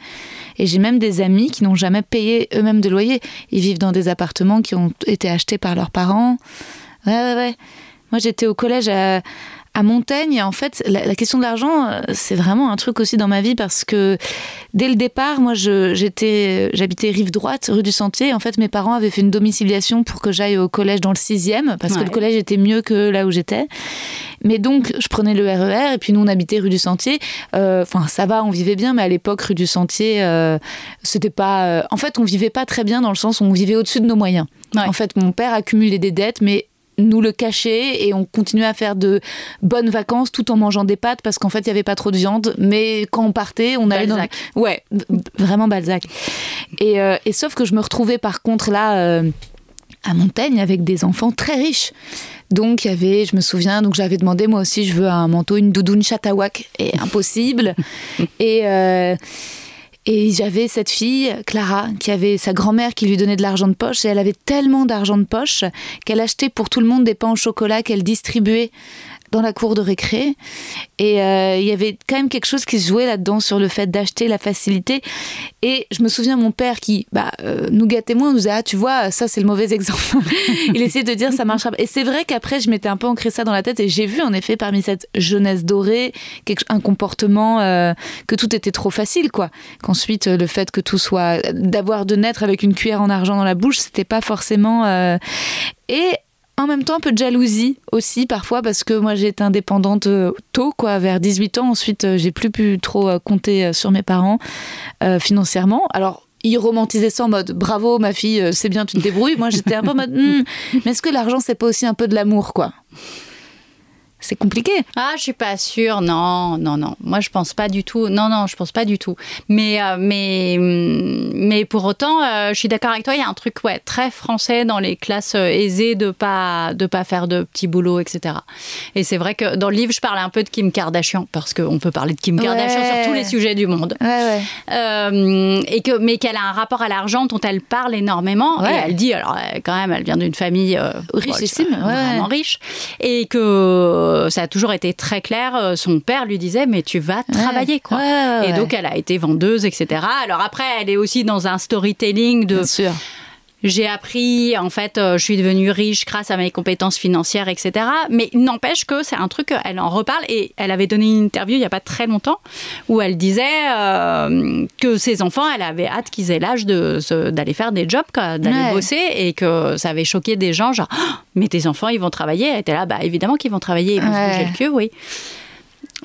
Et j'ai même des amis qui n'ont jamais payé eux-mêmes de loyer. Ils vivent dans des appartements qui ont été achetés par leurs parents. Ouais, ouais, ouais. Moi, j'étais au collège à, à Montaigne. En fait, la, la question de l'argent, euh, c'est vraiment un truc aussi dans ma vie parce que dès le départ, moi, j'étais, j'habitais rive droite, rue du Sentier. En fait, mes parents avaient fait une domiciliation pour que j'aille au collège dans le sixième parce que le collège était mieux que là où j'étais. Mais donc, je prenais le RER et puis nous, on habitait rue du Sentier. Euh, Enfin, ça va, on vivait bien, mais à l'époque, rue du Sentier, euh, c'était pas. euh, En fait, on vivait pas très bien dans le sens où on vivait au-dessus de nos moyens. Ouais. En fait, mon père accumulait des dettes, mais nous le cachait et on continuait à faire de bonnes vacances tout en mangeant des pâtes parce qu'en fait il y avait pas trop de viande. Mais quand on partait, on allait Balzac. dans ouais vraiment Balzac. Et, euh, et sauf que je me retrouvais par contre là. euh, à Montaigne avec des enfants très riches. Donc il y avait, je me souviens, donc j'avais demandé moi aussi, je veux un manteau, une doudoune chatawak, et impossible. <laughs> et euh, et j'avais cette fille, Clara, qui avait sa grand-mère qui lui donnait de l'argent de poche, et elle avait tellement d'argent de poche qu'elle achetait pour tout le monde des pains au chocolat qu'elle distribuait dans la cour de récré. Et euh, il y avait quand même quelque chose qui se jouait là-dedans sur le fait d'acheter la facilité. Et je me souviens mon père qui bah, euh, nous gâtait moins, nous disait Ah, tu vois, ça c'est le mauvais exemple. <laughs> il essayait de dire ça marchera pas. Et c'est vrai qu'après, je m'étais un peu ancré ça dans la tête et j'ai vu en effet parmi cette jeunesse dorée quelque- un comportement euh, que tout était trop facile, quoi. Qu'ensuite, le fait que tout soit. d'avoir de naître avec une cuillère en argent dans la bouche, c'était pas forcément. Et en même temps un peu de jalousie aussi parfois parce que moi j'ai été indépendante euh, tôt quoi vers 18 ans. Ensuite euh, j'ai plus pu trop euh, compter sur mes parents financièrement. Alors ils romantisaient ça en mode bravo ma fille c'est bien tu te débrouilles. Moi j'étais un peu en mode <laughs> Hmm, mais est-ce que l'argent c'est pas aussi un peu de l'amour quoi? C'est compliqué Ah, je suis pas sûre. Non, non, non. Moi, je pense pas du tout. Non, non, je pense pas du tout. Mais, euh, mais, hum, mais pour autant, euh, je suis d'accord avec toi. Il y a un truc, ouais, très français dans les classes euh, aisées de pas, de pas faire de petits boulots, etc. Et c'est vrai que dans le livre, je parle un peu de Kim Kardashian parce qu'on peut parler de Kim Kardashian Ouais. sur tous les sujets du monde. ouais ouais Euh, et que mais qu'elle a un rapport à l'argent dont elle parle énormément Ouais. et elle dit alors quand même elle vient d'une famille Richissime, vraiment riche et que ça a toujours été très clair euh, son père lui disait mais tu vas travailler quoi. Ouais, ouais, et donc elle a été vendeuse etc alors après elle est aussi dans un storytelling de bien sûr j'ai appris, en fait, euh, je suis devenue riche grâce à mes compétences financières, etc. Mais n'empêche que c'est un truc, elle en reparle et elle avait donné une interview il n'y a pas très longtemps où elle disait euh, que ses enfants, elle avait hâte qu'ils aient l'âge de d'aller faire des jobs, d'aller Ouais. bosser et que ça avait choqué des gens, genre, Oh, mais tes enfants, ils vont travailler? Elle était là, bah évidemment qu'ils vont travailler, ils vont Ouais. se bouger le cul, oui.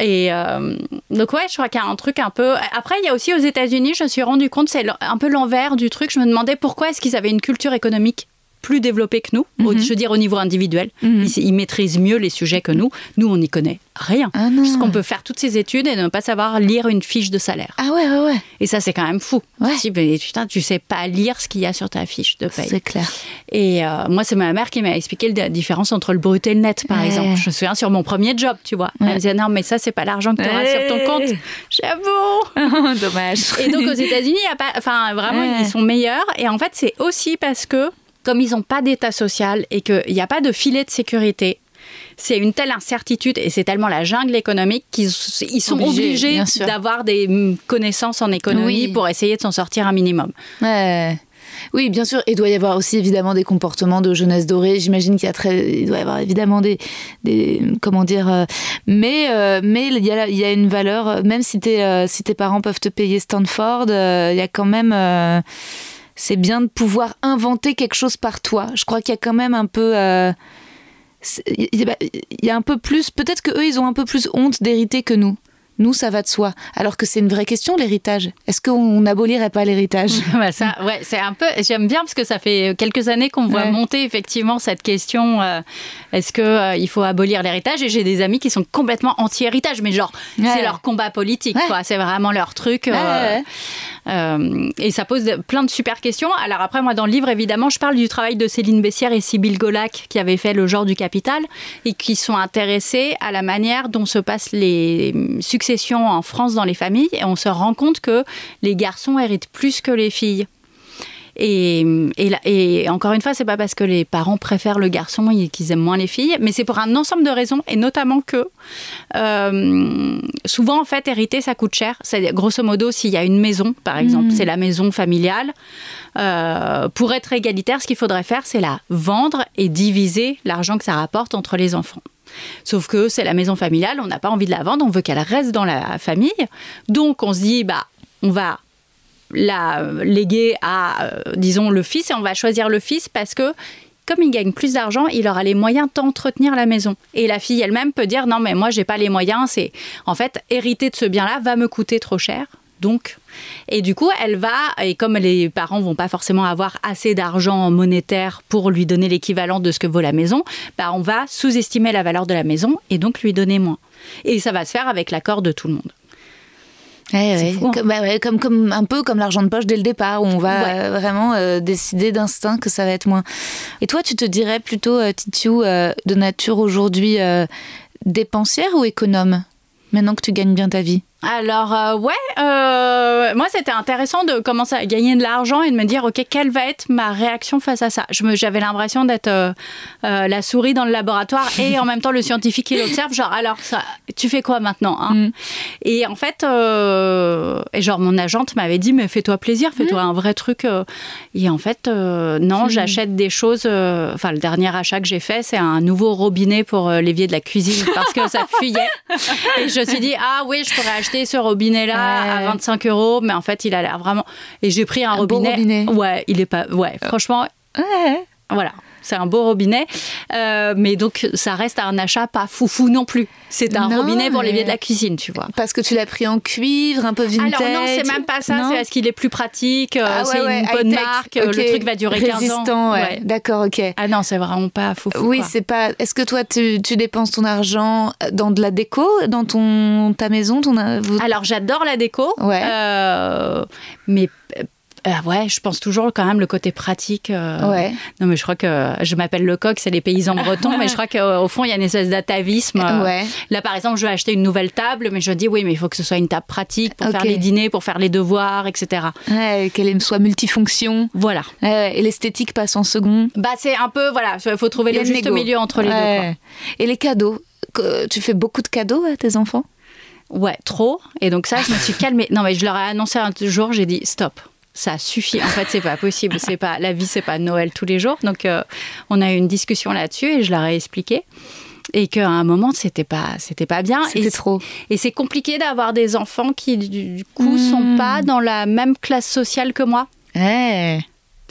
Et euh, donc ouais, je crois qu'il y a un truc un peu. Après, il y a aussi aux États-Unis, je me suis rendu compte, c'est un peu l'envers du truc. Je me demandais pourquoi est-ce qu'ils avaient une culture économique plus développée que nous, au- je veux dire au niveau individuel. Mhm. Ils, ils maîtrisent mieux les sujets que nous. Nous, on n'y connaît rien. Ah. Parce qu'on peut faire toutes ces études et ne pas savoir lire une fiche de salaire. ah ouais ouais ouais Et ça, c'est quand même fou. Ouais. Mais putain, tu sais pas lire ce qu'il y a sur ta fiche de paye. c'est clair Et euh, moi, c'est ma mère qui m'a expliqué la différence entre le brut et le net, par Ouais. exemple. Je me souviens sur mon premier job, tu vois. Elle me disait, non, mais ça, c'est pas l'argent que tu auras sur ton compte. J'avoue. <laughs> dommage Et donc, aux États-Unis, il y a pas, enfin, vraiment, ils sont meilleurs. Et en fait, c'est aussi parce que, comme ils n'ont pas d'état social et qu'il n'y a pas de filet de sécurité, c'est une telle incertitude et c'est tellement la jungle économique qu'ils ils sont Obligés, d'avoir des mm, connaissances en économie Oui. pour essayer de s'en sortir un minimum. Ouais. Oui, bien sûr. Il doit y avoir aussi évidemment des comportements de jeunesse dorée. J'imagine qu'il y a très, il doit y avoir évidemment des, des comment dire. euh, mais euh, mais il y a il y a une valeur. Même si tes euh, si tes parents peuvent te payer Stanford, il y a quand même. C'est bien de pouvoir inventer quelque chose par toi. Je crois qu'il y a quand même un peu. euh, c'est- il y a- un peu plus. Peut-être que eux, ils ont un peu plus honte d'hériter que nous. Nous, ça va de soi. Alors que c'est une vraie question, l'héritage. Est-ce qu'on n'abolirait pas l'héritage? <laughs> Bah, ça, ouais, c'est un peu. J'aime bien parce que ça fait quelques années qu'on voit Ouais. monter effectivement cette question. euh, Est-ce que euh, il faut abolir l'héritage? Et j'ai des amis qui sont complètement anti-héritage, mais genre Ouais. c'est leur combat politique, Ouais. quoi. C'est vraiment leur truc. euh. Euh, et ça pose de- plein de super questions. Alors après, moi, dans le livre, évidemment, je parle du travail de Céline Bessière et Sybille Golac qui avaient fait le genre du capital et qui sont intéressés à la manière dont se passent les successions en France dans les familles. Et on se rend compte que les garçons héritent plus que les filles. Et, et, là- et encore une fois, c'est pas parce que les parents préfèrent le garçon et qu'ils aiment moins les filles, mais c'est pour un ensemble de raisons, et notamment que euh, souvent, en fait, hériter, ça coûte cher. C'est grosso modo, s'il y a une maison, par exemple, c'est la maison familiale. euh, pour être égalitaire, ce qu'il faudrait faire, c'est la vendre et diviser l'argent que ça rapporte entre les enfants. Sauf que c'est la maison familiale, on n'a pas envie de la vendre, on veut qu'elle reste dans la famille. Donc on se dit, bah, on va la léguer à, euh, disons, le fils, et on va choisir le fils parce que comme il gagne plus d'argent, il aura les moyens d'entretenir la maison. Et la fille elle-même peut dire non mais moi j'ai pas les moyens, c'est en fait hériter de ce bien-là va me coûter trop cher. donc. Et du coup, elle va, et comme les parents vont pas forcément avoir assez d'argent monétaire pour lui donner l'équivalent de ce que vaut la maison, bah, on va sous-estimer la valeur de la maison et donc lui donner moins. Et ça va se faire avec l'accord de tout le monde. Ouais, C'est ouais. fou, hein. Comme, bah ouais, comme, comme- un peu comme l'argent de poche dès le départ, où on va euh, vraiment euh, décider d'instinct que ça va être moins. Et toi, tu te dirais plutôt, euh, Titiou, euh, de nature aujourd'hui dépensière ou économe Maintenant que tu gagnes bien ta vie? Alors, euh, ouais, euh, moi, c'était intéressant de commencer à gagner de l'argent et de me dire, OK, quelle va être ma réaction face à ça? J'avais l'impression d'être euh, la souris dans le laboratoire et en même temps le scientifique qui l'observe. Genre, alors, ça, tu fais quoi maintenant hein? Mm. Et en fait, et genre, mon agente m'avait dit, mais fais-toi plaisir, fais-toi un vrai truc. Et en fait, non, j'achète des choses. Enfin, le dernier achat que j'ai fait, c'est un nouveau robinet pour l'évier de la cuisine parce que ça fuyait. Et je me suis dit, ah oui, je pourrais acheter ce robinet-là Ouais. à 25 euros, mais en fait, il a l'air vraiment. Et j'ai pris un, Un beau robinet. robinet. Ouais, il est pas. Ouais, franchement, Ouais. voilà. C'est un beau robinet, Euh, mais donc ça reste un achat pas foufou non plus. C'est un Non, robinet pour l'évier de la cuisine, tu vois. Parce que tu l'as pris en cuivre, un peu vintage. Alors non, c'est même pas ça, c'est parce qu'il est plus pratique, euh, Ah c'est ouais, une bonne marque, euh, le truc va durer 15 ans. Résistant, ouais. Ouais. D'accord, ok. Ah non, c'est vraiment pas foufou. Oui, c'est pas. Est-ce que toi, tu, tu dépenses ton argent dans de la déco, dans ton ta maison, ton Alors j'adore la déco, Ouais. euh, mais euh, ouais, je pense toujours quand même le côté pratique. euh, Ouais. Non mais je crois que je m'appelle le coq, c'est les paysans bretons, mais je <laughs> crois qu'au fond il y a une espèce d'atavisme. euh, Ouais. Là par exemple, je vais acheter une nouvelle table, mais je dis oui, mais il faut que ce soit une table pratique pour faire les dîners, pour faire les devoirs, etc. Ouais, qu'elle soit multifonction. Voilà. Et l'esthétique passe en second. Bah c'est un peu voilà, il faut trouver le juste négo. milieu entre les deux. Et les cadeaux Tu fais beaucoup de cadeaux à tes enfants? Ouais, trop. Et donc ça, je me suis calmée. Non mais je leur ai annoncé un jour, j'ai dit stop. Ça suffit. En fait, c'est pas possible. C'est pas la vie, c'est pas Noël tous les jours. Donc, euh, on a eu une discussion là-dessus et je leur ai expliqué et qu'à un moment, c'était pas, c'était pas bien. C'était Et trop. Et c'est compliqué d'avoir des enfants qui, du coup, Hmm. sont pas dans la même classe sociale que moi. Ouais.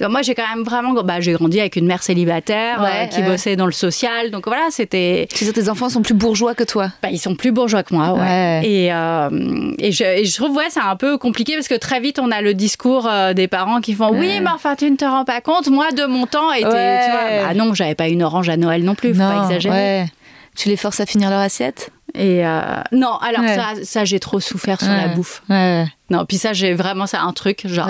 Moi, j'ai quand même vraiment. Bah, j'ai grandi avec une mère célibataire euh, qui ouais. bossait dans le social. Donc voilà, c'était. Tu sais, tes enfants sont plus bourgeois que toi. Bah, ils sont plus bourgeois que moi, ouais. Ouais. Et, euh, et, je, et je trouve, ouais, c'est un peu compliqué parce que très vite, on a le discours euh, des parents qui font Oui, mais enfin, tu ne te rends pas compte. Moi, de mon temps, était, tu vois, bah non, j'avais pas une orange à Noël non plus, faut pas exagérer. ouais. Tu les forces à finir leur assiette? Et euh, non, alors ça, ça j'ai trop souffert sur la bouffe. Ouais. Non, puis ça, j'ai vraiment ça, un truc, genre.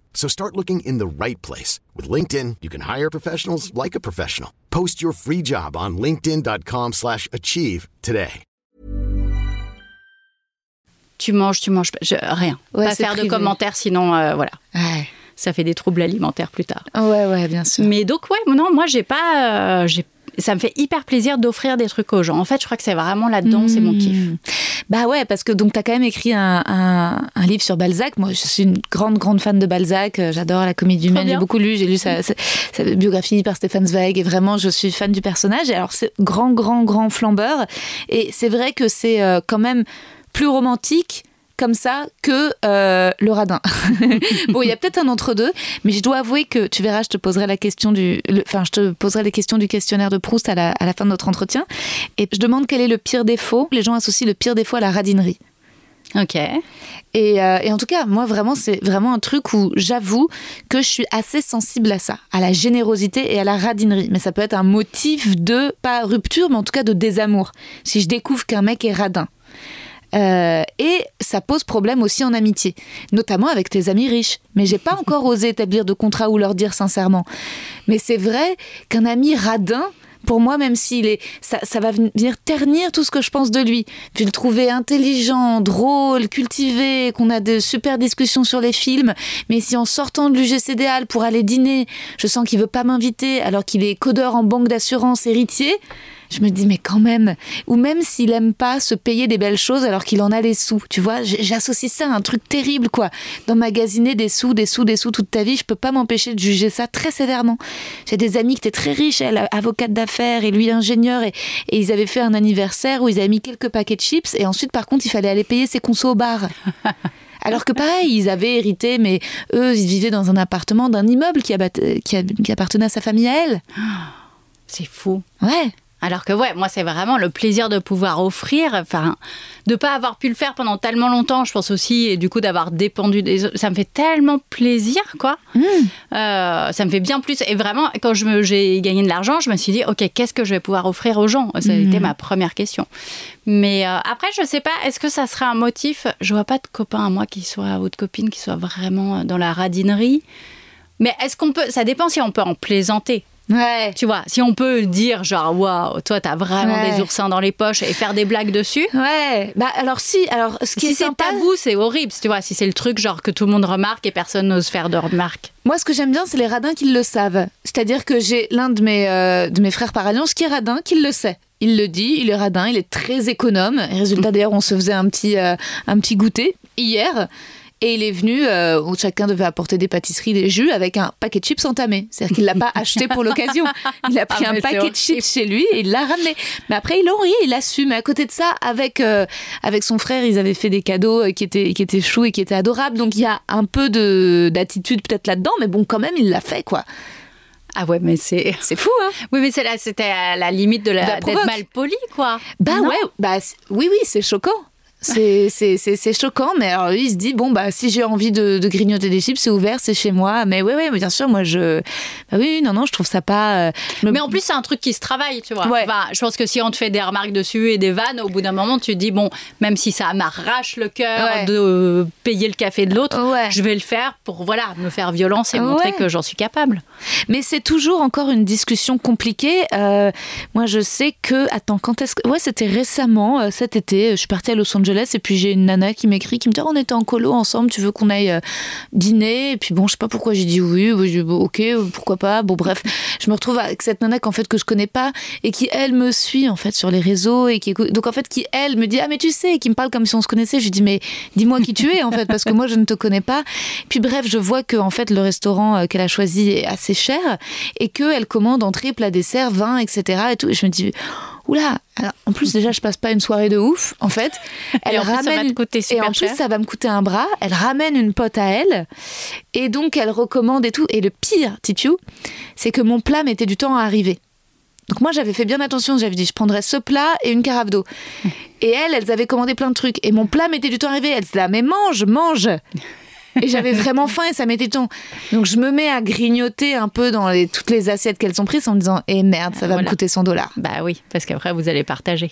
So start looking in the right place. With LinkedIn, you can hire professionals like a professional. Post your free job on linkedin.com/achieve slash achieve today. Tu manges, tu manges pas, je- rien. Ouais, pas faire de privé. commentaires, sinon, euh, voilà, Ouais. ça fait des troubles alimentaires plus tard. Ouais, ouais, bien sûr. Mais donc, ouais, non, moi, j'ai pas. euh, j'ai- ça me fait hyper plaisir d'offrir des trucs aux gens. En fait, je crois que c'est vraiment là-dedans, c'est mon kiff. Mmh. Bah ouais, parce que donc t'as quand même écrit un, un- un livre sur Balzac. Moi, je suis une grande, grande fan de Balzac. Euh, J'adore la comédie humaine. J'ai beaucoup lu. J'ai lu sa, sa- sa biographie par Stéphane Zweig. Et vraiment, je suis fan du personnage. Et alors, c'est grand, grand, grand flambeur. Et c'est vrai que c'est euh, quand même plus romantique comme ça que euh, le radin. <laughs> bon, il y a peut-être un entre-deux, mais je dois avouer que tu verras, je te poserai la question du, le- enfin, je te poserai les questions du questionnaire de Proust à la, à la fin de notre entretien, et je demande quel est le pire défaut. Les gens associent le pire défaut à la radinerie. Ok. Et, euh, et en tout cas, moi, vraiment, c'est vraiment un truc où j'avoue que je suis assez sensible à ça, à la générosité et à la radinerie. Mais ça peut être un motif de, pas rupture, mais en tout cas de désamour. Si je découvre qu'un mec est radin. Euh, et ça pose problème aussi en amitié, notamment avec tes amis riches. Mais j'ai pas encore osé établir de contrat ou leur dire sincèrement. Mais c'est vrai qu'un ami radin, pour moi, même s'il est, ça, va venir ternir tout ce que je pense de lui. Puis le trouver intelligent, drôle, cultivé, qu'on a de super discussions sur les films. Mais si en sortant de l'UGCDAL pour aller dîner, je sens qu'il veut pas m'inviter alors qu'il est codeur en banque d'assurance héritier, Je me dis, mais quand même. Ou même s'il aime pas se payer des belles choses alors qu'il en a les sous. Tu vois, j'associe ça à un truc terrible, quoi. D'emmagasiner des sous, des sous, des sous toute ta vie, je peux pas m'empêcher de juger ça très sévèrement. J'ai des amis qui étaient très riches, elle, avocate d'affaires, et lui, ingénieur, et, et ils avaient fait un anniversaire où ils avaient mis quelques paquets de chips, et ensuite, par contre, il fallait aller payer ses consos au bar. <laughs> Alors que pareil, ils avaient hérité, mais eux, ils vivaient dans un appartement d'un immeuble qui, qui appartenait à sa famille à elle. C'est fou. Ouais. Alors que ouais, moi c'est vraiment le plaisir de pouvoir offrir, enfin, de pas avoir pu le faire pendant tellement longtemps, je pense aussi, et du coup d'avoir dépendu des autres, ça me fait tellement plaisir, quoi. Euh, ça me fait bien plus. Et vraiment, quand je me- j'ai gagné de l'argent, je me suis dit, ok, qu'est-ce que je vais pouvoir offrir aux gens? Ça a été ma première question. Mais euh, après, je sais pas, est-ce que ça serait un motif? Je vois pas de copain à moi qui soit, ou de copine qui soit vraiment dans la radinerie. Mais est-ce qu'on peut Ça dépend si on peut en plaisanter. Ouais. Tu vois, si on peut dire genre waouh, toi t'as vraiment Ouais. des oursins dans les poches et faire des blagues dessus. Ouais. Bah alors si, alors ce qui Si est c'est tabou, c'est horrible. Tu vois, si c'est le truc genre que tout le monde remarque et personne n'ose faire de remarques. moi ce que j'aime bien, c'est les radins qui le savent. C'est-à-dire que j'ai l'un de mes euh, de mes frères par alliance qui est radin, qui le sait. Il le dit, il est radin, il est très économe. Et résultat d'ailleurs, on se faisait un petit euh, un petit goûter hier. Et il est venu, euh, où chacun devait apporter des pâtisseries, des jus, avec un paquet de chips entamé. C'est-à-dire qu'il l'a pas <laughs> acheté pour l'occasion. Il a pris Ah, un mais c'est paquet de chips chez lui et il l'a ramené. Mais après, il en rit, il assume. Mais à côté de ça, avec, euh, avec son frère, ils avaient fait des cadeaux euh, qui étaient, qui étaient choux et qui étaient adorables. Donc il y a un peu de, d'attitude peut-être là-dedans. Mais bon, quand même, il l'a fait, quoi. Ah ouais, mais c'est. <laughs> C'est fou, hein Oui, mais c'est là, c'était à la limite de la la, d'être mal poli, quoi. Bah Non ouais, bah oui, oui, c'est choquant. C'est, choquant, mais alors lui, il se dit, bon, bah, si j'ai envie de, de grignoter des chips, c'est ouvert, c'est chez moi. Mais oui, oui, bien sûr, moi, je. Bah oui, non, non, je trouve ça pas. euh, me- Mais en plus, c'est un truc qui se travaille, tu vois. Ouais. Enfin, je pense que si on te fait des remarques dessus et des vannes, au bout d'un moment, tu te dis, bon, même si ça m'arrache le cœur Ouais. de payer le café de l'autre, Ouais. je vais le faire pour, voilà, me faire violence et montrer que j'en suis capable. Mais c'est toujours encore une discussion compliquée. Euh, moi, je sais que. Attends, quand est-ce que. Ouais, c'était récemment, euh, cet été. Je suis partie à Los Angeles et puis j'ai une nana qui m'écrit, qui me dit Oh, On était en colo ensemble, tu veux qu'on aille euh, dîner? Et puis bon, je sais pas pourquoi j'ai dit oui. dit, bon, ok, euh, pourquoi pas? Bon, bref, je me retrouve avec cette nana qu'en fait, que je connais pas et qui, elle, me suit en fait sur les réseaux. et qui Donc, en fait, qui, elle, me dit Ah, mais tu sais, qui me parle comme si on se connaissait. Je lui dis Mais dis-moi qui tu es en fait, parce que moi, je ne te connais pas. Puis bref, je vois que en fait, le restaurant euh, qu'elle a choisi est assez cher et qu'elle commande entrée, plat, dessert, vin, etc. Et, tout. et je me dis, oula, alors, en plus déjà, je passe pas une soirée de ouf, en fait. <laughs> Elle Et en plus, ça va te coûter et en plus, ça va me coûter un bras. Elle ramène une pote à elle et donc elle recommande et tout. Et le pire, Titiou, c'est que mon plat mettait du temps à arriver. Donc moi, j'avais fait bien attention. J'avais dit, je prendrais ce plat et une carafe d'eau. Et elles, elles avaient commandé plein de trucs. Et mon plat mettait du temps à arriver. Elles là, mais mange, mange et j'avais vraiment faim et ça mettait du temps. Donc je me mets à grignoter un peu dans les- toutes les assiettes qu'elles ont prises en me disant Eh merde, ça va Voilà. me coûter 100 dollars. Bah oui, parce qu'après, vous allez partager.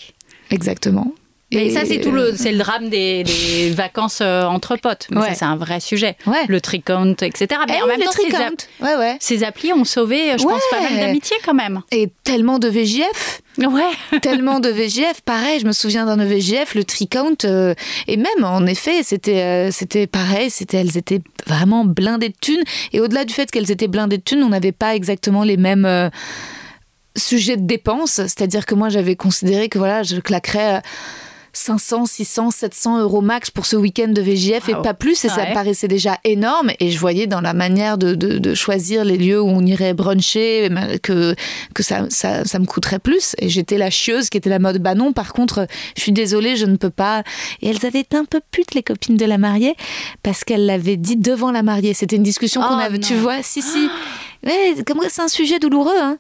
Exactement. Et, ça, c'est tout le, c'est le drame des, des <laughs> vacances euh, entre potes. Mais Ouais. ça, c'est un vrai sujet. Ouais. Le tricount, etc. Mais Eh en oui, même temps, ces, app- Ouais, ouais. ces applis ont sauvé, je pense, pas mal d'amitié quand même. Et tellement de VJF. Ouais. <laughs> tellement de VJF. Pareil, je me souviens d'un VJF, le tricount. euh, et même, en effet, c'était euh, c'était pareil. C'était Elles étaient vraiment blindées de thunes. Et au-delà du fait qu'elles étaient blindées de thunes, on n'avait pas exactement les mêmes. euh, sujets de dépenses, c'est-à-dire que moi j'avais considéré que voilà, je claquerais euh, 500, 600, 700 euros max pour ce week-end de VJF et pas plus, et ça Ouais. me paraissait déjà énorme. Et je voyais dans la manière de, de- de choisir les lieux où on irait bruncher que, que ça, ça, ça me coûterait plus. Et j'étais la chieuse qui était la mode, bah non, par contre, je suis désolée, je ne peux pas. Et elles avaient été un peu putes, les copines de la mariée, parce qu'elles l'avaient dit devant la mariée. C'était une discussion qu'on Oh avait, tu vois, si, si. <gasps> Ouais, comme c'est un sujet douloureux, hein.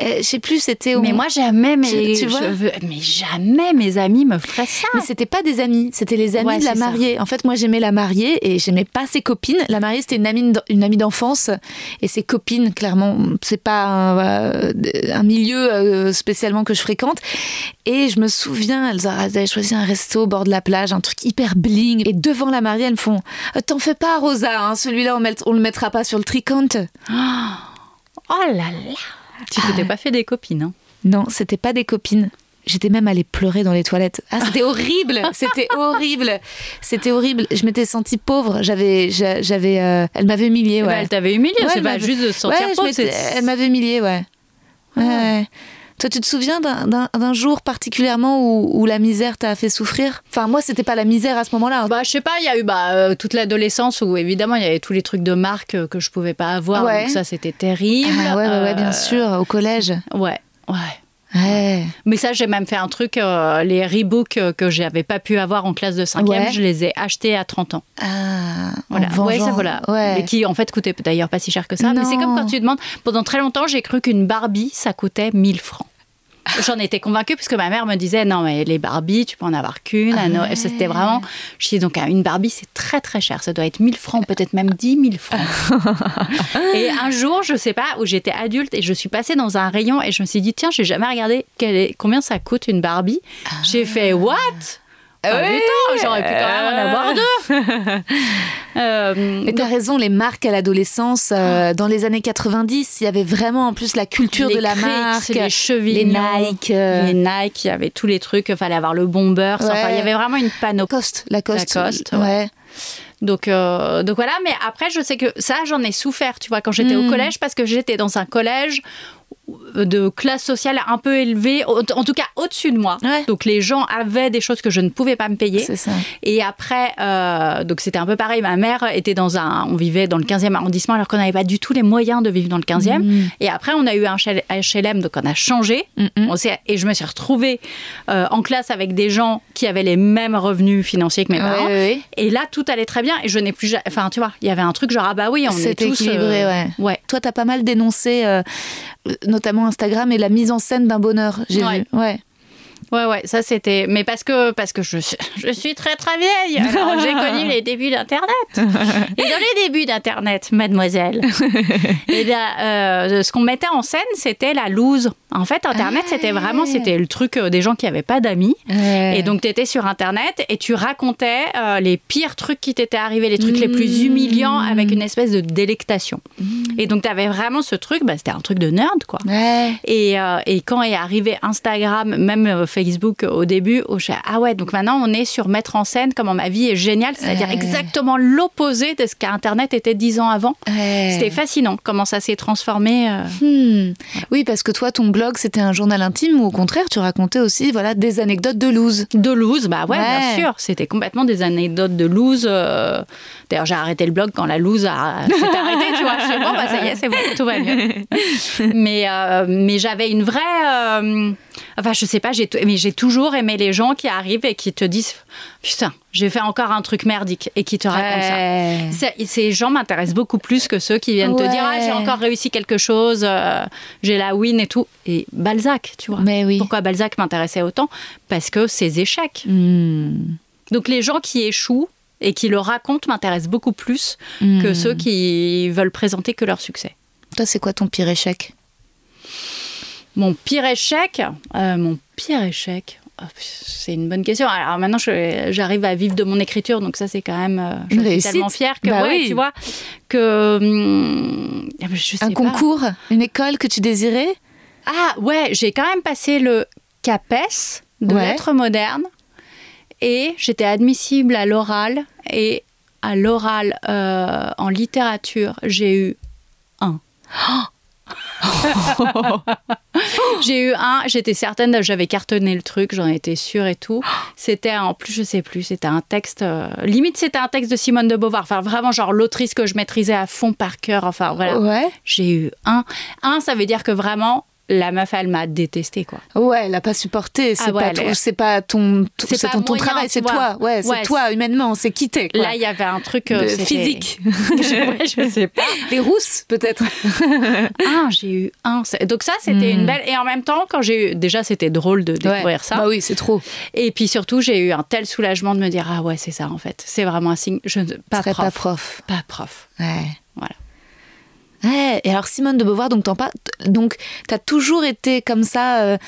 Euh, je sais plus, c'était au Mais moi, jamais, mais, Tu- vois veux- mais jamais mes amis me feraient ça. Mais c'était pas des amis, c'était les amis Ouais, de la ça. mariée. En fait, moi j'aimais la mariée et j'aimais pas ses copines. La mariée c'était une amie, d- une amie d'enfance et ses copines, clairement, c'est pas un, euh, un milieu euh, spécialement que je fréquente. Et je me souviens, elles avaient choisi un resto au bord de la plage, un truc hyper bling. Et devant la mariée, elles me font Euh, T'en fais pas, Rosa, hein, celui-là on, on le mettra pas sur le tricount. Oh là là. Tu t'étais pas fait des copines, hein Non, c'était pas des copines. J'étais même allée pleurer dans les toilettes. Ah, c'était horrible, c'était horrible, c'était horrible. Je m'étais sentie pauvre. J'avais, j'a- j'avais, euh, elle m'avait humiliée. Bah, Ouais. elle t'avait humilié, Ouais, c'est pas juste de se sentir Ouais, pauvre. Elle m'avait humiliée, ouais. Ouais, ouais. Toi, tu te souviens d'un- jour particulièrement où, où la misère t'a fait souffrir? Enfin, moi, c'était pas la misère à ce moment-là. Bah, je sais pas, il y a eu bah, euh, toute l'adolescence où évidemment il y avait tous les trucs de marque euh, que je pouvais pas avoir. Ouais. Donc ça, c'était terrible. Ah ouais, ouais, ouais, bien Euh, sûr, au collège. Ouais, ouais. Ouais. Mais ça, j'ai même fait un truc, euh, les Reebok euh, que j'avais pas pu avoir en classe de 5e, Ouais. je les ai achetés à 30 ans. Ah, Voilà, ouais, ça voilà. Ouais. Mais qui en fait coûtait d'ailleurs pas si cher que ça. Mais c'est comme quand tu demandes, pendant très longtemps, j'ai cru qu'une Barbie, ça coûtait 1000 francs. J'en étais convaincue puisque ma mère me disait non mais les Barbies tu peux en avoir qu'une Noël. C'était vraiment je dis donc une Barbie c'est très très cher ça doit être 1000 francs peut-être même 10 000 francs. <laughs> et un jour je sais pas où j'étais adulte et je suis passée dans un rayon et je me suis dit tiens j'ai jamais regardé quel est- combien ça coûte une Barbie. J'ai fait what? Ah, putain, j'aurais pu quand même en avoir deux. <laughs> Euh, Mais t'as raison, les marques à l'adolescence, euh, dans les années 90, il y avait vraiment en plus la culture les de la marque, les les chevilles, Nike, euh, les Nike, il y avait tous les trucs, il fallait avoir le bomber, enfin, Ouais. il y avait vraiment une panoplie. Lacoste, Lacoste, Lacoste, ouais. ouais. Donc, euh, donc voilà, mais après, je sais que ça, j'en ai souffert, tu vois, quand j'étais au collège, parce que j'étais dans un collège de classe sociale un peu élevée, en tout cas au-dessus de moi. Ouais. Donc les gens avaient des choses que je ne pouvais pas me payer. C'est ça. Et après, euh, donc c'était un peu pareil. Ma mère était dans un, on vivait dans le 15e arrondissement alors qu'on n'avait pas du tout les moyens de vivre dans le 15e. Mm. Et après, on a eu un HLM, donc on a changé. On et je me suis retrouvée euh, en classe avec des gens qui avaient les mêmes revenus financiers que mes parents. Et là, tout allait très bien. Et je n'ai plus, enfin, tu vois, il y avait un truc genre ah bah oui, on est C'était tous équilibré, euh, ouais. ouais. Toi, t'as pas mal dénoncé, euh, notamment Instagram et la mise en scène d'un bonheur, j'ai Ouais. vu. Ouais. Ouais, ouais, ça c'était. Mais parce que, parce que je, suis- <laughs> je suis très très vieille. <laughs> Alors j'ai connu les débuts d'Internet. Et dans les débuts d'Internet, mademoiselle, <laughs> et bien, euh, ce qu'on mettait en scène, c'était la loose. En fait, Internet, c'était vraiment c'était le truc euh, des gens qui n'avaient pas d'amis. Et donc, tu étais sur Internet et tu racontais euh, les pires trucs qui t'étaient arrivés, les trucs les plus humiliants avec une espèce de délectation. Et donc, tu avais vraiment ce truc, bah, c'était un truc de nerd, quoi. Ouais. Et, euh, et quand est arrivé Instagram, même euh, Facebook au début, où j'ai ah ouais, donc maintenant on est sur mettre en scène comment ma vie est géniale, c'est-à-dire Ouais. exactement l'opposé de ce qu'Internet était dix ans avant. Ouais. C'était fascinant comment ça s'est transformé. euh. Hmm. Oui, parce que toi, ton blog, c'était un journal intime ou au contraire, tu racontais aussi voilà, des anecdotes de loose. De loose, bah ouais, Ouais. bien sûr. C'était complètement des anecdotes de loose. euh. D'ailleurs, j'ai arrêté le blog quand la loose a s'est arrêtée, tu vois. Je sais bon, bah ça y est, c'est bon, tout va mieux. <laughs> mais euh, mais j'avais une vraie. euh, Enfin, je sais pas, j'ai mais j'ai toujours aimé les gens qui arrivent et qui te disent Putain, j'ai fait encore un truc merdique et qui te racontent Ouais. ça. Ces gens m'intéressent beaucoup plus que ceux qui viennent te dire Ah, j'ai encore réussi quelque chose, euh, j'ai la win et tout. Et Balzac, tu vois. Mais oui. Pourquoi Balzac m'intéressait autant? Parce que ses échecs. Hmm. Donc les gens qui échouent et qui le racontent m'intéressent beaucoup plus Hmm. que ceux qui veulent présenter que leur succès. Toi, c'est quoi ton pire échec? Mon pire échec, euh, mon pire échec, oh, c'est une bonne question. Alors maintenant, j'arrive à vivre de mon écriture, donc ça c'est quand même, euh, je suis tellement fière que, Bah ouais, oui. tu vois, que hum, je sais Un pas. concours Une école que tu désirais? Ah ouais, j'ai quand même passé le CAPES de Ouais. lettres modernes et j'étais admissible à l'oral et à l'oral euh, en littérature, j'ai eu un. <laughs> j'ai eu un, j'étais certaine, j'avais cartonné le truc, j'en étais sûre et tout. C'était en plus, je sais plus, c'était un texte, euh, limite c'était un texte de Simone de Beauvoir, enfin vraiment genre l'autrice que je maîtrisais à fond par cœur, enfin voilà. Ouais. J'ai eu un. Un, ça veut dire que vraiment, la meuf, elle m'a détesté, quoi. Ouais, elle a pas supporté. C'est Ah ouais, pas, elle c'est pas ton, C'est c'est ton, ton moyen, travail, c'est toi. Ouais, c'est toi humainement, c'est quitté. Quoi. Là, il y avait un truc euh, physique. <laughs> ouais, je sais pas. <laughs> Les rousses, peut-être. <laughs> Un, j'ai eu un. C'est- Donc ça, c'était une belle. Et en même temps, quand j'ai eu, déjà, c'était drôle de découvrir Ouais. ça. Bah oui, c'est trop. Et puis surtout, j'ai eu un tel soulagement de me dire ah ouais, c'est ça en fait. C'est vraiment un signe. Je ne pas prof. pas prof. Pas prof. Ouais. Voilà. Ouais, et alors Simone de Beauvoir, donc donc t'as toujours été comme ça euh,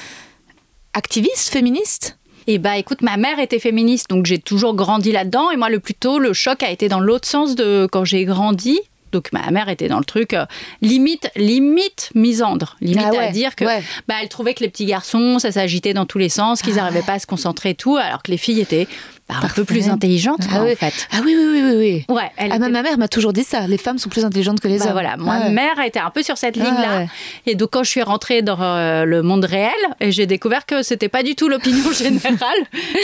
activiste, féministe? Et bah écoute, ma mère était féministe, donc j'ai toujours grandi là-dedans. Et moi, le plus tôt, le choc a été dans l'autre sens de quand j'ai grandi. Donc ma mère était dans le truc euh, limite, limite misandre, limite Ah ouais, à dire que ouais. bah, elle trouvait que les petits garçons, ça s'agitait dans tous les sens, qu'ils Ah n'arrivaient pas à se concentrer et tout, alors que les filles étaient bah, un peu plus intelligentes Ah quoi, oui. en fait. Ah oui, oui, oui, oui. oui. Ouais, elle Ah, ma, était- ma mère m'a toujours dit ça. Les femmes sont plus intelligentes que les bah hommes. voilà, ma Ah mère était un peu sur cette Ah ligne-là. ouais. Et donc, quand je suis rentrée dans euh, le monde réel, et j'ai découvert que c'était pas du tout l'opinion <laughs> générale,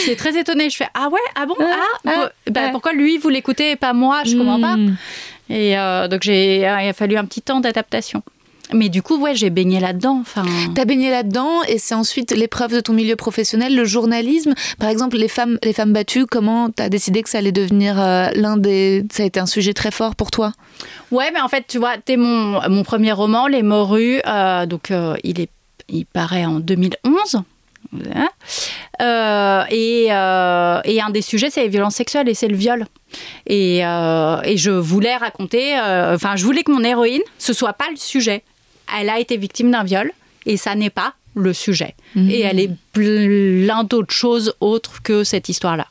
j'étais très étonnée. Je fais Ah ouais, ah bon, ah, ah, bah, ah. pourquoi lui vous l'écoutez et pas moi? Je comprends pas. Et euh, donc, j'ai, il a fallu un petit temps d'adaptation. Mais du coup, ouais, j'ai baigné là-dedans. Enfin, T'as baigné là-dedans et c'est ensuite l'épreuve de ton milieu professionnel, le journalisme. Par exemple, les femmes, les femmes battues, comment t'as décidé que ça allait devenir euh, l'un des... Ça a été un sujet très fort pour toi? Ouais, mais en fait, tu vois, t'es mon, mon premier roman, Les Morues, euh, donc euh, il, est, il paraît en 2011. Voilà. Euh, et, euh, et un des sujets, c'est les violences sexuelles et c'est le viol. Et, euh, et je voulais raconter, enfin, je voulais que mon héroïne, ce soit pas le sujet. Elle a été victime d'un viol et ça n'est pas le sujet. Et elle est plein d'autres choses autres que cette histoire-là.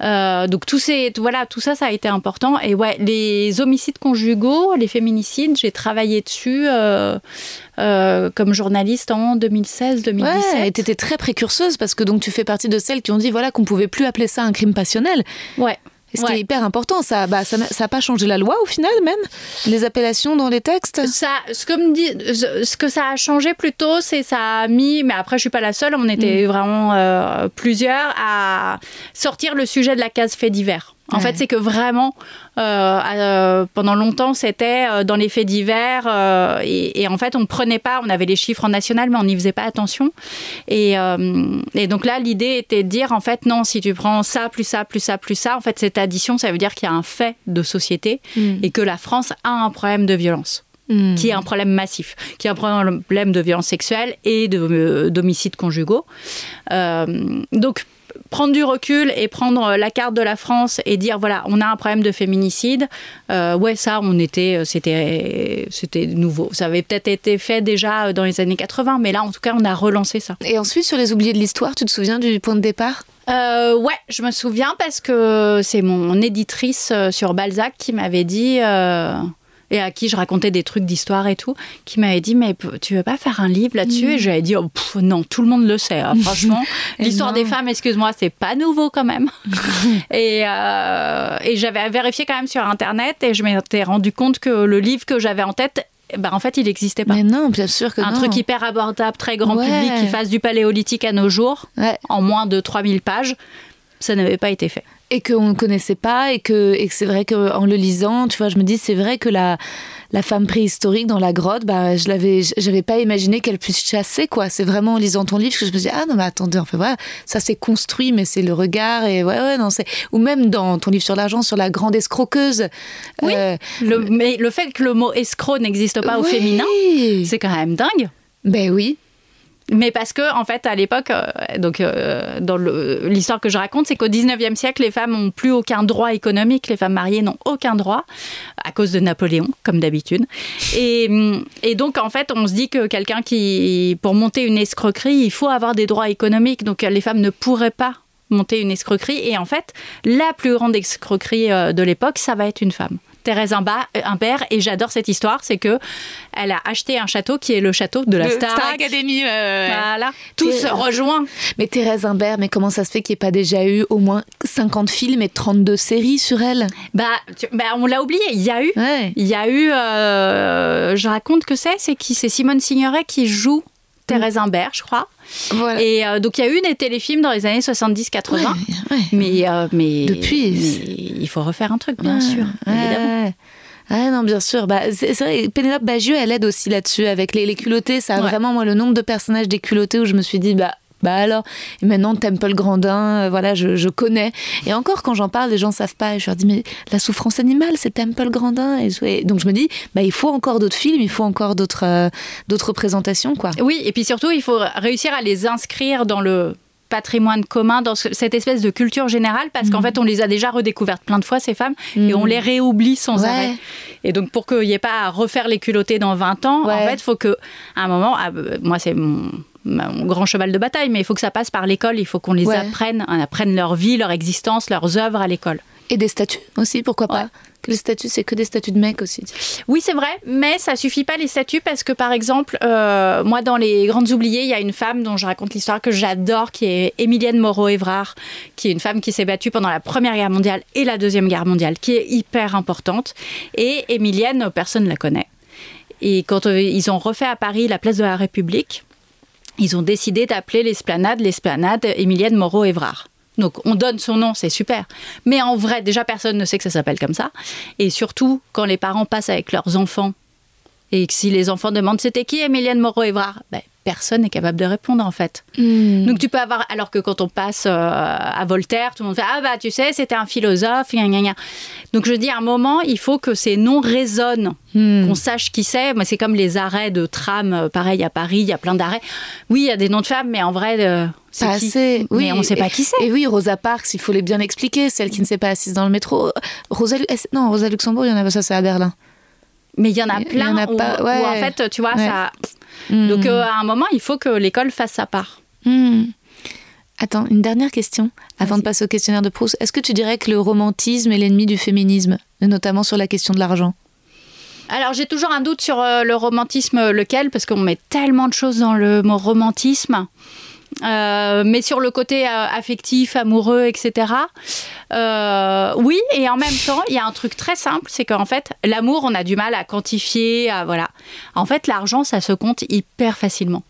Euh, donc tout, ces, voilà, tout ça, ça a été important. Et ouais, les homicides conjugaux, les féminicides, j'ai travaillé dessus euh, euh, comme journaliste en 2016-2017. Ouais, et t'étais très précurseuse parce que donc tu fais partie de celles qui ont dit voilà qu'on pouvait plus appeler ça un crime passionnel. Ouais. Et ce qui est hyper important, ça, bah, ça, n'a- ça a pas changé la loi au final même, les appellations dans les textes. Ça, ce, que me dit, ce que ça a changé plutôt, c'est ça a mis, mais après je suis pas la seule, on était vraiment euh, plusieurs à sortir le sujet de la case fait divers. En Ouais. fait, c'est que vraiment, euh, euh, pendant longtemps, c'était euh, dans les faits divers. euh, et, et en fait, on ne prenait pas, on avait les chiffres en national, mais on n'y faisait pas attention. Et, euh, et donc là, l'idée était de dire, en fait, non, si tu prends ça, plus ça, plus ça, plus ça, en fait, cette addition, ça veut dire qu'il y a un fait de société et que la France a un problème de violence Hmm. qui est un problème massif, qui est un problème de violence sexuelle et euh, d'homicides conjugaux. Euh, donc, prendre du recul et prendre la carte de la France et dire voilà, on a un problème de féminicide, euh, ouais, ça, on était, euh, c'était, c'était nouveau. Ça avait peut-être été fait déjà dans les années 80, mais là, en tout cas, on a relancé ça. Et ensuite, sur les oubliés de l'histoire, tu te souviens du point de départ? Euh, ouais, je me souviens parce que c'est mon éditrice sur Balzac qui m'avait dit, euh, et à qui je racontais des trucs d'histoire et tout, qui m'avait dit Mais tu veux pas faire un livre là-dessus Et j'avais dit oh, pff, Non, tout le monde le sait, hein, <laughs> franchement. Et L'histoire des femmes, excuse-moi, c'est pas nouveau quand même. <laughs> et euh, et j'avais vérifié quand même sur Internet et je m'étais rendu compte que le livre que j'avais en tête, eh ben, en fait, il n'existait pas. Mais non, bien sûr que un non. truc hyper abordable, très grand Ouais. public, qui fasse du paléolithique à nos jours, Ouais. en moins de 3000 pages, ça n'avait pas été fait. Et qu'on ne connaissait pas et que, et que c'est vrai qu'en le lisant, tu vois, je me dis c'est vrai que la, la femme préhistorique dans la grotte, bah, je l'avais, j'avais pas imaginé qu'elle puisse chasser quoi. C'est vraiment en lisant ton livre que je me dis ah non mais attendez, enfin voilà, ça c'est construit mais c'est le regard et ouais ouais non c'est ou même dans ton livre sur l'argent sur la grande escroqueuse. Oui. Euh, Le, mais le fait que le mot escroc n'existe pas au féminin, c'est quand même dingue. Ben oui. Mais parce que, en fait, à l'époque, euh, donc euh, dans l'histoire que je raconte, c'est qu'au 19e siècle, les femmes n'ont plus aucun droit économique. Les femmes mariées n'ont aucun droit à cause de Napoléon, comme d'habitude. Et, hum, et donc, en fait, on se dit que quelqu'un qui, pour monter une escroquerie, il faut avoir des droits économiques. Donc, les femmes ne pourraient pas monter une escroquerie. Et en fait, la plus grande escroquerie euh, de l'époque, ça va être une femme. Thérèse Imba- Imbert, et j'adore cette histoire, c'est que elle a acheté un château qui est le château de la Le Star, Star Academy. Voilà, tout se rejoint. Mais Thérèse Imbert, mais comment ça se fait qu'il n'y ait pas déjà eu au moins 50 films et 32 séries sur elle? Bah, tu- bah, on l'a oublié. Il y a eu, Ouais. il y a eu. euh, je raconte que c'est, c'est qui C'est Simone Signoret qui joue Thérèse Imbert, je crois. Voilà. Et euh, donc il y a eu des téléfilms dans les années 70-80. Ouais, ouais. Mais, euh, mais Depuis. mais il faut refaire un truc, bien sûr, évidemment. Ah non, bien sûr. Bah, c'est vrai, Pénélope Bagieux, elle aide aussi là-dessus avec les, les culottés. Ça a Ouais. vraiment, moi, le nombre de personnages des culottés où je me suis dit, bah, bah alors. Et maintenant, Temple Grandin, euh, voilà, je, je connais. Et encore, quand j'en parle, les gens savent pas. Et je leur dis, mais la souffrance animale, c'est Temple Grandin. Et, donc, je me dis, bah, il faut encore d'autres films, il faut encore d'autres euh, d'autres représentations, quoi. Oui, et puis surtout, il faut réussir à les inscrire dans le patrimoine commun, dans ce- cette espèce de culture générale, parce Mm. qu'en fait, on les a déjà redécouvertes plein de fois, ces femmes, et on les réoublie sans Ouais. arrêt. Et donc, pour qu'il n'y ait pas à refaire les culottés dans 20 ans, en fait, il faut que, à un moment, ah, euh, moi, c'est mon, mon grand cheval de bataille, mais il faut que ça passe par l'école, il faut qu'on les Ouais. apprenne, on apprenne leur vie, leur existence, leurs œuvres à l'école. Et des statues aussi, pourquoi pas que les statuts, c'est que des statuts de mecs aussi. Oui, c'est vrai, mais ça suffit pas les statuts parce que par exemple, euh, moi dans les Grandes Oubliées, il y a une femme dont je raconte l'histoire que j'adore, qui est Émilienne Moreau-Évrard, qui est une femme qui s'est battue pendant la Première Guerre mondiale et la Deuxième Guerre mondiale, qui est hyper importante. Et Émilienne, personne ne la connaît. Et quand euh, ils ont refait à Paris la place de la République, ils ont décidé d'appeler l'esplanade l'esplanade Émilienne Moreau-Évrard. Donc on donne son nom, c'est super. Mais en vrai, déjà personne ne sait que ça s'appelle comme ça. Et surtout, quand les parents passent avec leurs enfants et que si les enfants demandent c'était qui Émilienne Moreau-Évrard? Ben, personne n'est capable de répondre en fait. Donc tu peux avoir, alors que quand on passe euh, à Voltaire, tout le monde fait ah bah tu sais c'était un philosophe, gna, gna, gna. Donc je dis à un moment il faut que ces noms résonnent, qu'on sache qui c'est. Moi c'est comme les arrêts de tram, euh, pareil à Paris, il y a plein d'arrêts. Oui il y a des noms de femmes, mais en vrai euh, c'est Pas qui assez. Oui, Mais on ne sait pas qui c'est. Et oui, Rosa Parks, il faut les bien expliquer. Celle qui ne s'est pas assise dans le métro. Rosa, non, Rosa Luxembourg, il y en a pas ça, c'est à Berlin. Mais il y en a plein en a où, pas- où, ouais. en fait tu vois Ouais. ça. Donc euh, à un moment il faut que l'école fasse sa part. Hmm. Attends, une dernière question avant de passer au questionnaire de Proust. Est-ce que tu dirais que le romantisme est l'ennemi du féminisme, notamment sur la question de l'argent? Alors j'ai toujours un doute sur euh, le romantisme, lequel, parce qu'on met tellement de choses dans le mot romantisme. Euh, mais sur le côté euh, affectif, amoureux, etc. euh, oui, et en même temps, il y a un truc très simple, c'est qu'en fait, l'amour, on a du mal à quantifier, à, voilà. En fait, l'argent, ça se compte hyper facilement.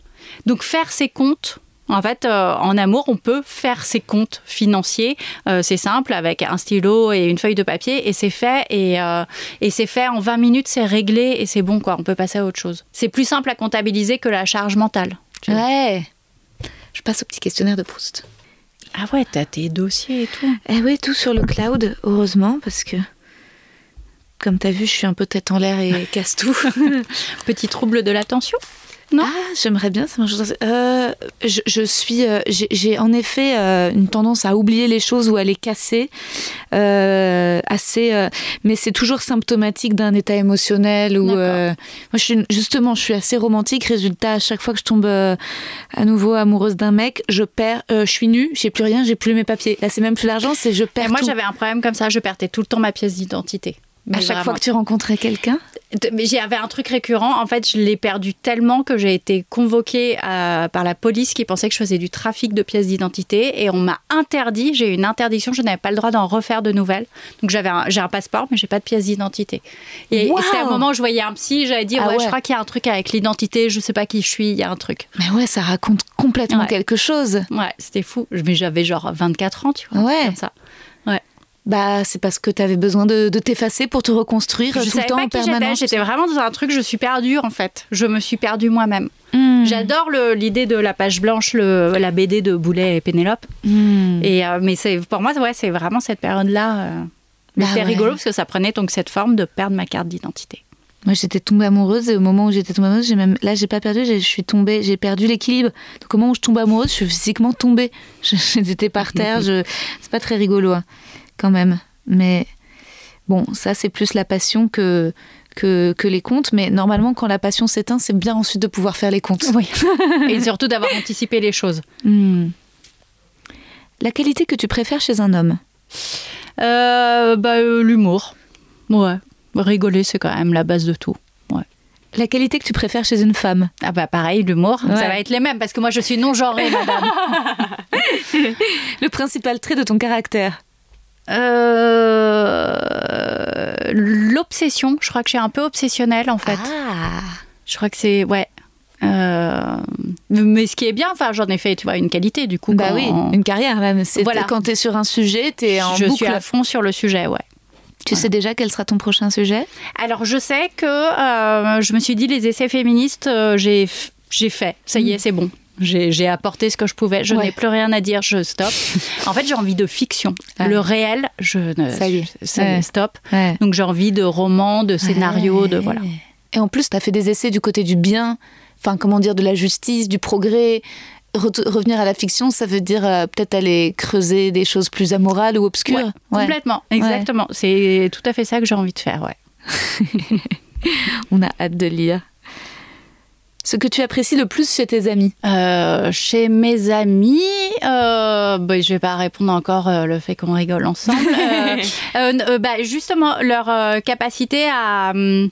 Donc faire ses comptes. En fait, en amour, on peut faire ses comptes financiers. C'est simple, avec un stylo et une feuille de papier, et c'est fait. Et, et c'est fait en 20 minutes, c'est réglé, et c'est bon, quoi. On peut passer à autre chose. C'est plus simple à comptabiliser que la charge mentale. tu vois. Je passe au petit questionnaire de Proust. Ah ouais, t'as tes dossiers et tout. Eh oui, tout sur le cloud, heureusement, parce que comme t'as vu, je suis un peu tête en l'air et <laughs> casse tout. Petit trouble de l'attention? Non Ah, j'aimerais bien. Ça marche. Euh, je, je suis. euh, j'ai- en effet euh, une tendance à oublier les choses ou à les casser. euh, assez. mais c'est toujours symptomatique d'un état émotionnel ou. Moi, je suis justement, je suis assez romantique. Résultat, à chaque fois que je tombe à nouveau amoureuse d'un mec, je perds. je suis nue. J'ai plus rien. J'ai plus mes papiers. Là, c'est même plus l'argent. C'est je perds Et moi, j'avais un problème comme ça. Je perdais tout le temps ma pièce d'identité. À chaque fois que tu rencontrais quelqu'un. Mais j'avais un truc récurrent. En fait, je l'ai perdu tellement que j'ai été convoquée à- par la police qui pensait que je faisais du trafic de pièces d'identité et on m'a interdit. J'ai eu une interdiction. Je n'avais pas le droit d'en refaire de nouvelles. Donc j'avais un, j'ai un passeport, mais j'ai pas de pièce d'identité. Et, et Waouh c'était un moment où je voyais un psy. J'avais dit Ah ouais, ouais. je crois qu'il y a un truc avec l'identité. Je sais pas qui je suis. Il y a un truc. Mais ouais, ça raconte complètement Ouais. quelque chose. Ouais, c'était fou. Mais j'avais genre 24 ans, tu vois. Ouais. Comme ça. Bah, c'est parce que tu avais besoin de, de t'effacer pour te reconstruire Je tout le temps pas en permanence. J'étais vraiment dans un truc. Je suis perdue en fait. Je me suis perdue moi-même. Hmm. J'adore l'idée de la page blanche, le- la BD de Boulet et Pénélope. Hmm. Et euh, mais c'est pour moi, ouais, c'est vraiment cette période-là. euh, mais Bah c'était ouais. rigolo parce que ça prenait donc cette forme de perdre ma carte d'identité. Moi, j'étais tombée amoureuse et au moment où j'étais tombée amoureuse, j'ai même là, j'ai pas perdu, j'ai- je suis tombée, j'ai perdu l'équilibre. Donc au moment où je tombe amoureuse, je suis physiquement tombée. <laughs> J'étais par terre. <laughs> Je... C'est pas très rigolo, hein, quand même. Mais bon, ça, c'est plus la passion que que, que les comptes. Mais normalement, quand la passion s'éteint, c'est bien ensuite de pouvoir faire les comptes. Oui. <laughs> et surtout d'avoir anticipé les choses. Hmm. La qualité que tu préfères chez un homme? Euh, bah, euh, l'humour. Ouais. Rigoler, c'est quand même la base de tout. Ouais. La qualité que tu préfères chez une femme? Ah bah pareil, l'humour, Ouais. ça va être les mêmes parce que moi je suis non genrée, madame. <laughs> Le principal trait de ton caractère Euh, L'obsession, je crois que je suis un peu obsessionnelle en fait. Ah Je crois que c'est ouais. Euh, mais ce qui est bien, enfin j'en ai fait, tu vois, une qualité du coup. Bah quand- oui, une carrière même. C'est Voilà. Quand t'es sur un sujet, t'es en je boucle. suis à fond sur le sujet, ouais. Tu sais déjà quel sera ton prochain sujet? Alors je sais que euh, je me suis dit les essais féministes, euh, j'ai j'ai fait, ça y est, c'est bon. J'ai apporté ce que je pouvais. Je. Ouais. n'ai plus rien à dire. Je stop. <laughs> en fait, j'ai envie de fiction. Ouais. Le réel, je ne. Ça y est. ça Ouais. stop. Donc j'ai envie de romans, de scénarios, de voilà. Et en plus, t'as fait des essais du côté du bien, enfin, comment dire, de la justice, du progrès. Re- revenir à la fiction, ça veut dire euh, peut-être aller creuser des choses plus amorales ou obscures. Ouais, Ouais. Complètement, exactement. C'est tout à fait ça que j'ai envie de faire, ouais. <laughs> On a hâte de lire. Ce que tu apprécies le plus chez tes amis? Euh, chez mes amis, euh, bah, je vais pas répondre encore euh, le fait qu'on rigole ensemble. <laughs> Euh, bah, justement, leur capacité à hum,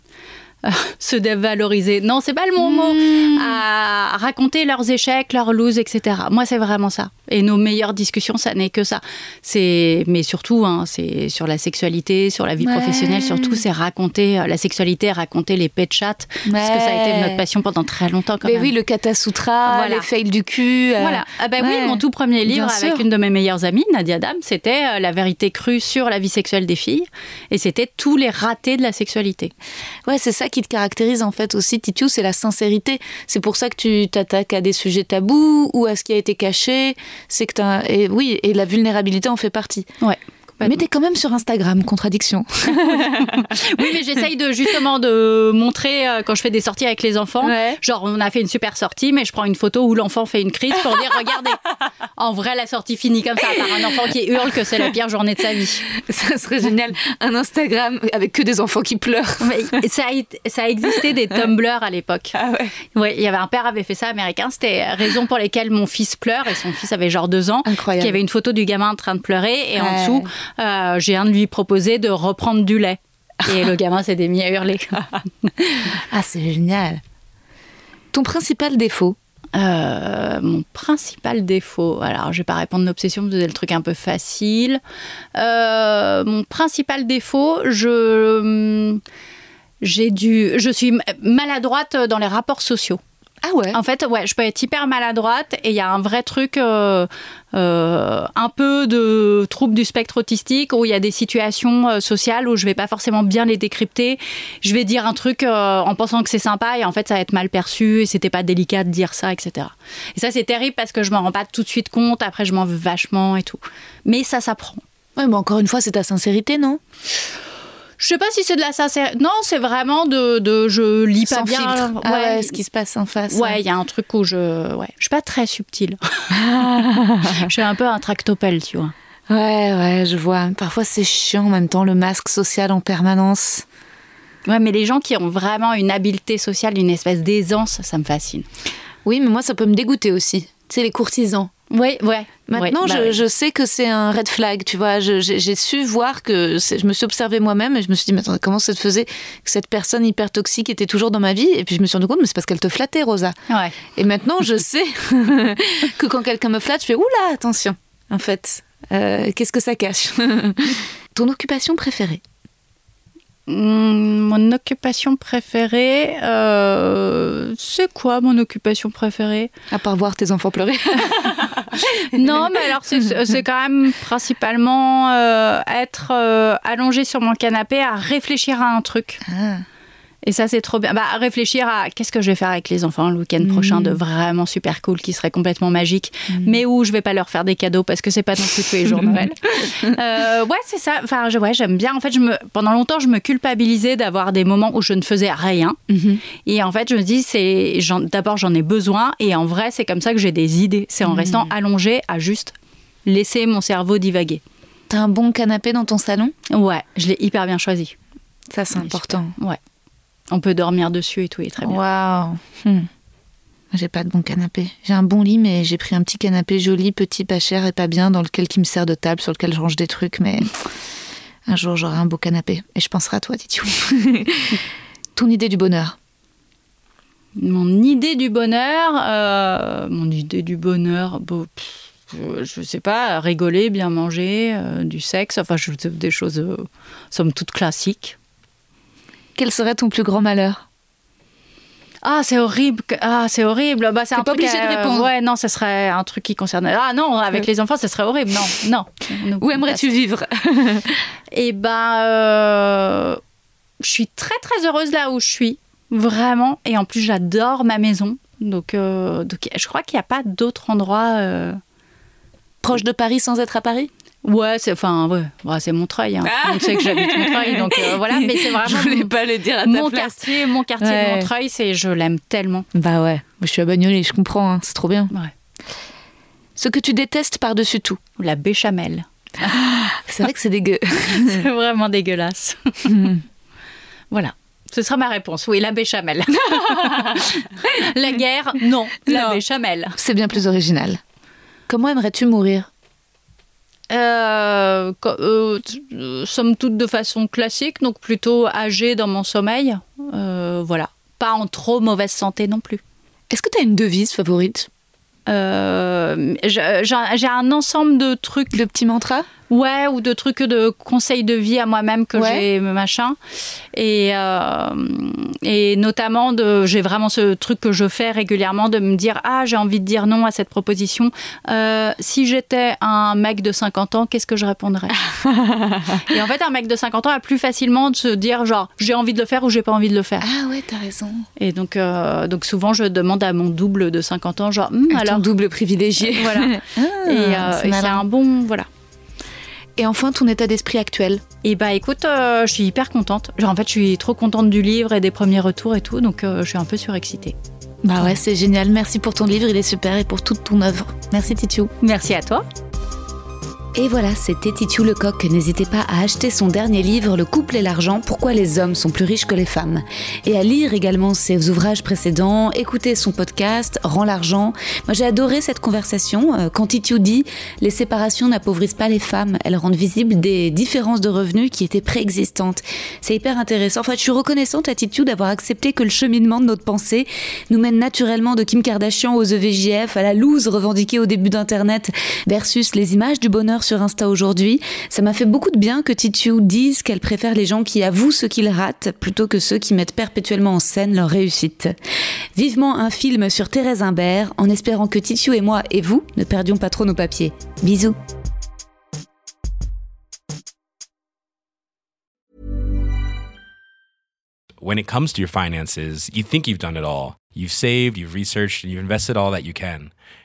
<laughs> se dévaloriser. Non, c'est pas le bon mot. À raconter leurs échecs, leurs loses, etc. Moi, c'est vraiment ça. Et nos meilleures discussions, ça n'est que ça. C'est, mais surtout, hein, c'est sur la sexualité, sur la vie Ouais. professionnelle. Surtout, c'est raconter euh, la sexualité, raconter les pet chats, parce que ça a été notre passion pendant très longtemps. Quand Mais même. oui, le Kata Sutra, Voilà. les fails du cul. euh, Voilà. Ah bah oui, ouais. mon tout premier livre Bien avec sûr. une de mes meilleures amies, Nadia Dam, c'était euh, La vérité crue sur la vie sexuelle des filles. Et c'était tous les ratés de la sexualité. Ouais, c'est ça qui te caractérise en fait aussi, Titiou, c'est la sincérité. C'est pour ça que tu t'attaques à des sujets tabous ou à ce qui a été caché. C'est que. Et oui, et la vulnérabilité en fait partie. Ouais. Mais t'es quand même sur Instagram, contradiction. <laughs> Oui, mais j'essaye de justement de montrer euh, quand je fais des sorties avec les enfants. Ouais. Genre, on a fait une super sortie, mais je prends une photo où l'enfant fait une crise pour dire regardez. <laughs> En vrai, la sortie finit comme ça par un enfant qui hurle que c'est la pire journée de sa vie. ça serait génial. Un Instagram avec que des enfants qui pleurent. Mais ça a, été- ça a existé des Tumblr à l'époque. Ah ouais. Ouais, il y avait un père avait fait ça américain. C'était raison pour lesquelles mon fils pleure et son fils avait genre deux ans. Incroyable. Il y avait une photo du gamin en train de pleurer et en dessous, euh, j'ai un de lui proposer de reprendre du lait. Et le gamin s'est mis à hurler. <laughs> Ah, c'est génial. Ton principal défaut Euh, mon principal défaut, alors je vais pas répondre d'obsession, vous avez le truc un peu facile. Euh, mon principal défaut, je j'ai dû, je suis maladroite dans les rapports sociaux. Ah ouais En fait, ouais, je peux être hyper maladroite et il y a un vrai truc, euh, euh, un peu de trouble du spectre autistique où il y a des situations euh, sociales où je vais pas forcément bien les décrypter. Je vais dire un truc en pensant que c'est sympa et en fait ça va être mal perçu et c'était pas délicat de dire ça, etc. Et ça c'est terrible parce que je m'en rends pas tout de suite compte. Après je m'en veux vachement et tout. Mais ça s'apprend. Ouais, mais encore une fois, c'est ta sincérité, non? Je sais pas si c'est de la sincérité. Non, c'est vraiment de, de je lis pas Sans bien. filtre. Ah ouais, ce qui se passe en face. Ouais, il y a un truc où je. Ouais. Je suis pas très subtile. <laughs> je suis un peu un tractopelle, tu vois. Ouais, ouais, je vois. Parfois, c'est chiant en même temps, le masque social en permanence. Ouais, mais les gens qui ont vraiment une habileté sociale, une espèce d'aisance, ça me fascine. Oui, mais moi, ça peut me dégoûter aussi. Tu sais, les courtisans. Oui, ouais. Maintenant, Ouais, bah je, ouais. je sais que c'est un red flag, tu vois. J'ai su voir que je me suis observée moi-même et je me suis dit, mais attends, comment ça se faisait que cette personne hyper toxique était toujours dans ma vie? Et puis je me suis rendu compte, mais c'est parce qu'elle te flattait, Rosa. Ouais. Et maintenant, je sais <laughs> que quand quelqu'un me flatte, je fais, oula, attention, en fait, euh, qu'est-ce que ça cache? <laughs> Ton occupation préférée? Mon occupation préférée, euh, c'est quoi mon occupation préférée? À part voir tes enfants pleurer. <laughs> <laughs> Non, mais alors c'est c'est quand même principalement euh, être euh, allongé sur mon canapé à réfléchir à un truc. Ah. Et ça, c'est trop bien. Bah, réfléchir à qu'est-ce que je vais faire avec les enfants le week-end prochain de vraiment super cool, qui serait complètement magique, mais où je vais pas leur faire des cadeaux parce que c'est pas non plus tous les jours <laughs> Noël. Euh, ouais, c'est ça. Enfin, je- ouais, j'aime bien. En fait, je me, pendant longtemps, je me culpabilisais d'avoir des moments où je ne faisais rien. Et en fait, je me dis, c'est d'abord, j'en ai besoin. Et en vrai, c'est comme ça que j'ai des idées. C'est en restant allongé à juste laisser mon cerveau divaguer. T'as un bon canapé dans ton salon? Ouais, je l'ai hyper bien choisi. Ça, c'est important. Ouais. On peut dormir dessus et tout, il est très bien. Waouh Hmm. J'ai pas de bon canapé. J'ai un bon lit, mais j'ai pris un petit canapé joli, petit, pas cher et pas bien, dans lequel qui me sert de table, sur lequel je range des trucs. Mais un jour, j'aurai un beau canapé. Et je penserai à toi, Titiou. <laughs> Ton idée du bonheur Mon idée du bonheur, euh, mon idée du bonheur, bon, pff, je sais pas, rigoler, bien manger, euh, du sexe, enfin, je des choses, euh, somme toute classiques. Quel serait ton plus grand malheur? Ah, c'est horrible. Ah, c'est horrible. Bah, c'est pas obligé de euh, répondre. Ouais, non, ce serait un truc qui concerne. Ah non, avec les enfants, ce serait horrible. Non, non. On <laughs> Où aimerais-tu vivre? <laughs> Eh ben, euh, je suis très très heureuse là où je suis, vraiment. Et en plus, j'adore ma maison. Donc, euh, donc je crois qu'il n'y a pas d'autre endroit. euh, Proche de Paris sans être à Paris? Ouais, c'est enfin, ouais, ouais, c'est Montreuil. Hein. Le monde sait que j'habite Montreuil, donc euh, voilà. <laughs> Mais c'est Je vraiment voulais pas le dire à ta mon place. quartier, mon quartier Ouais. de Montreuil. C'est, je l'aime tellement. Bah ouais, je suis à Bagnolet, je comprends, hein, c'est trop bien. Ouais. Ce que tu détestes par-dessus tout? La béchamel. C'est vrai que c'est dégueu. <laughs> c'est vraiment dégueulasse. <laughs> voilà. Ce sera ma réponse. Oui, la béchamel. la guerre, non. La Non. béchamel. C'est bien plus original. Comment aimerais-tu mourir? Euh, euh, euh, somme toute de façon classique, donc plutôt âgé dans mon sommeil. Euh, voilà. Pas en trop mauvaise santé non plus. Est-ce que tu as une devise favorite? Euh, j'ai j'ai un ensemble de trucs Le petit mantra Ouais, ou de trucs de conseils de vie à moi-même que Ouais. j'ai machin. Et, euh, et notamment, j'ai vraiment ce truc que je fais régulièrement de me dire Ah, j'ai envie de dire non à cette proposition. Euh, si j'étais un mec de 50 ans, qu'est-ce que je répondrais? <laughs> Et en fait, un mec de 50 ans a plus facilement de se dire genre j'ai envie de le faire ou j'ai pas envie de le faire. Ah ouais, t'as raison. Et donc, euh, donc souvent, je demande à mon double de 50 ans genre Hum, Alors, alors? double privilégié. Voilà. <laughs> et c'est et c'est un bon. Voilà. Et enfin, ton état d'esprit actuel Et bah écoute, euh, je suis hyper contente. Genre en fait, je suis trop contente du livre et des premiers retours et tout, donc euh, je suis un peu surexcitée. Bah ouais, c'est génial. Merci pour ton livre, il est super, et pour toute ton œuvre. Merci Titiou. Merci à toi. Et voilà, c'était Titiou Lecoq. N'hésitez pas à acheter son dernier livre, Le couple et l'argent, pourquoi les hommes sont plus riches que les femmes. Et à lire également ses ouvrages précédents, écouter son podcast, Rends l'argent. Moi j'ai adoré cette conversation. euh, Quand Titiou dit Les séparations n'appauvrissent pas les femmes, elles rendent visibles des différences de revenus qui étaient préexistantes. C'est hyper intéressant. En fait, je suis reconnaissante à Titiou d'avoir accepté que le cheminement de notre pensée nous mène naturellement de Kim Kardashian aux EVJF, à la loose revendiquée au début d'Internet, versus les images du bonheur sur Insta aujourd'hui. Ça m'a fait beaucoup de bien que Titiou dise qu'elle préfère les gens qui avouent ce qu'ils ratent plutôt que ceux qui mettent perpétuellement en scène leur réussite. Vivement un film sur Thérèse Imbert, en espérant que Titiou et moi et vous ne perdions pas trop nos papiers. Bisous. when it comes to your finances, you think you've done it all. You've saved, you've researched, and you've invested all that you can.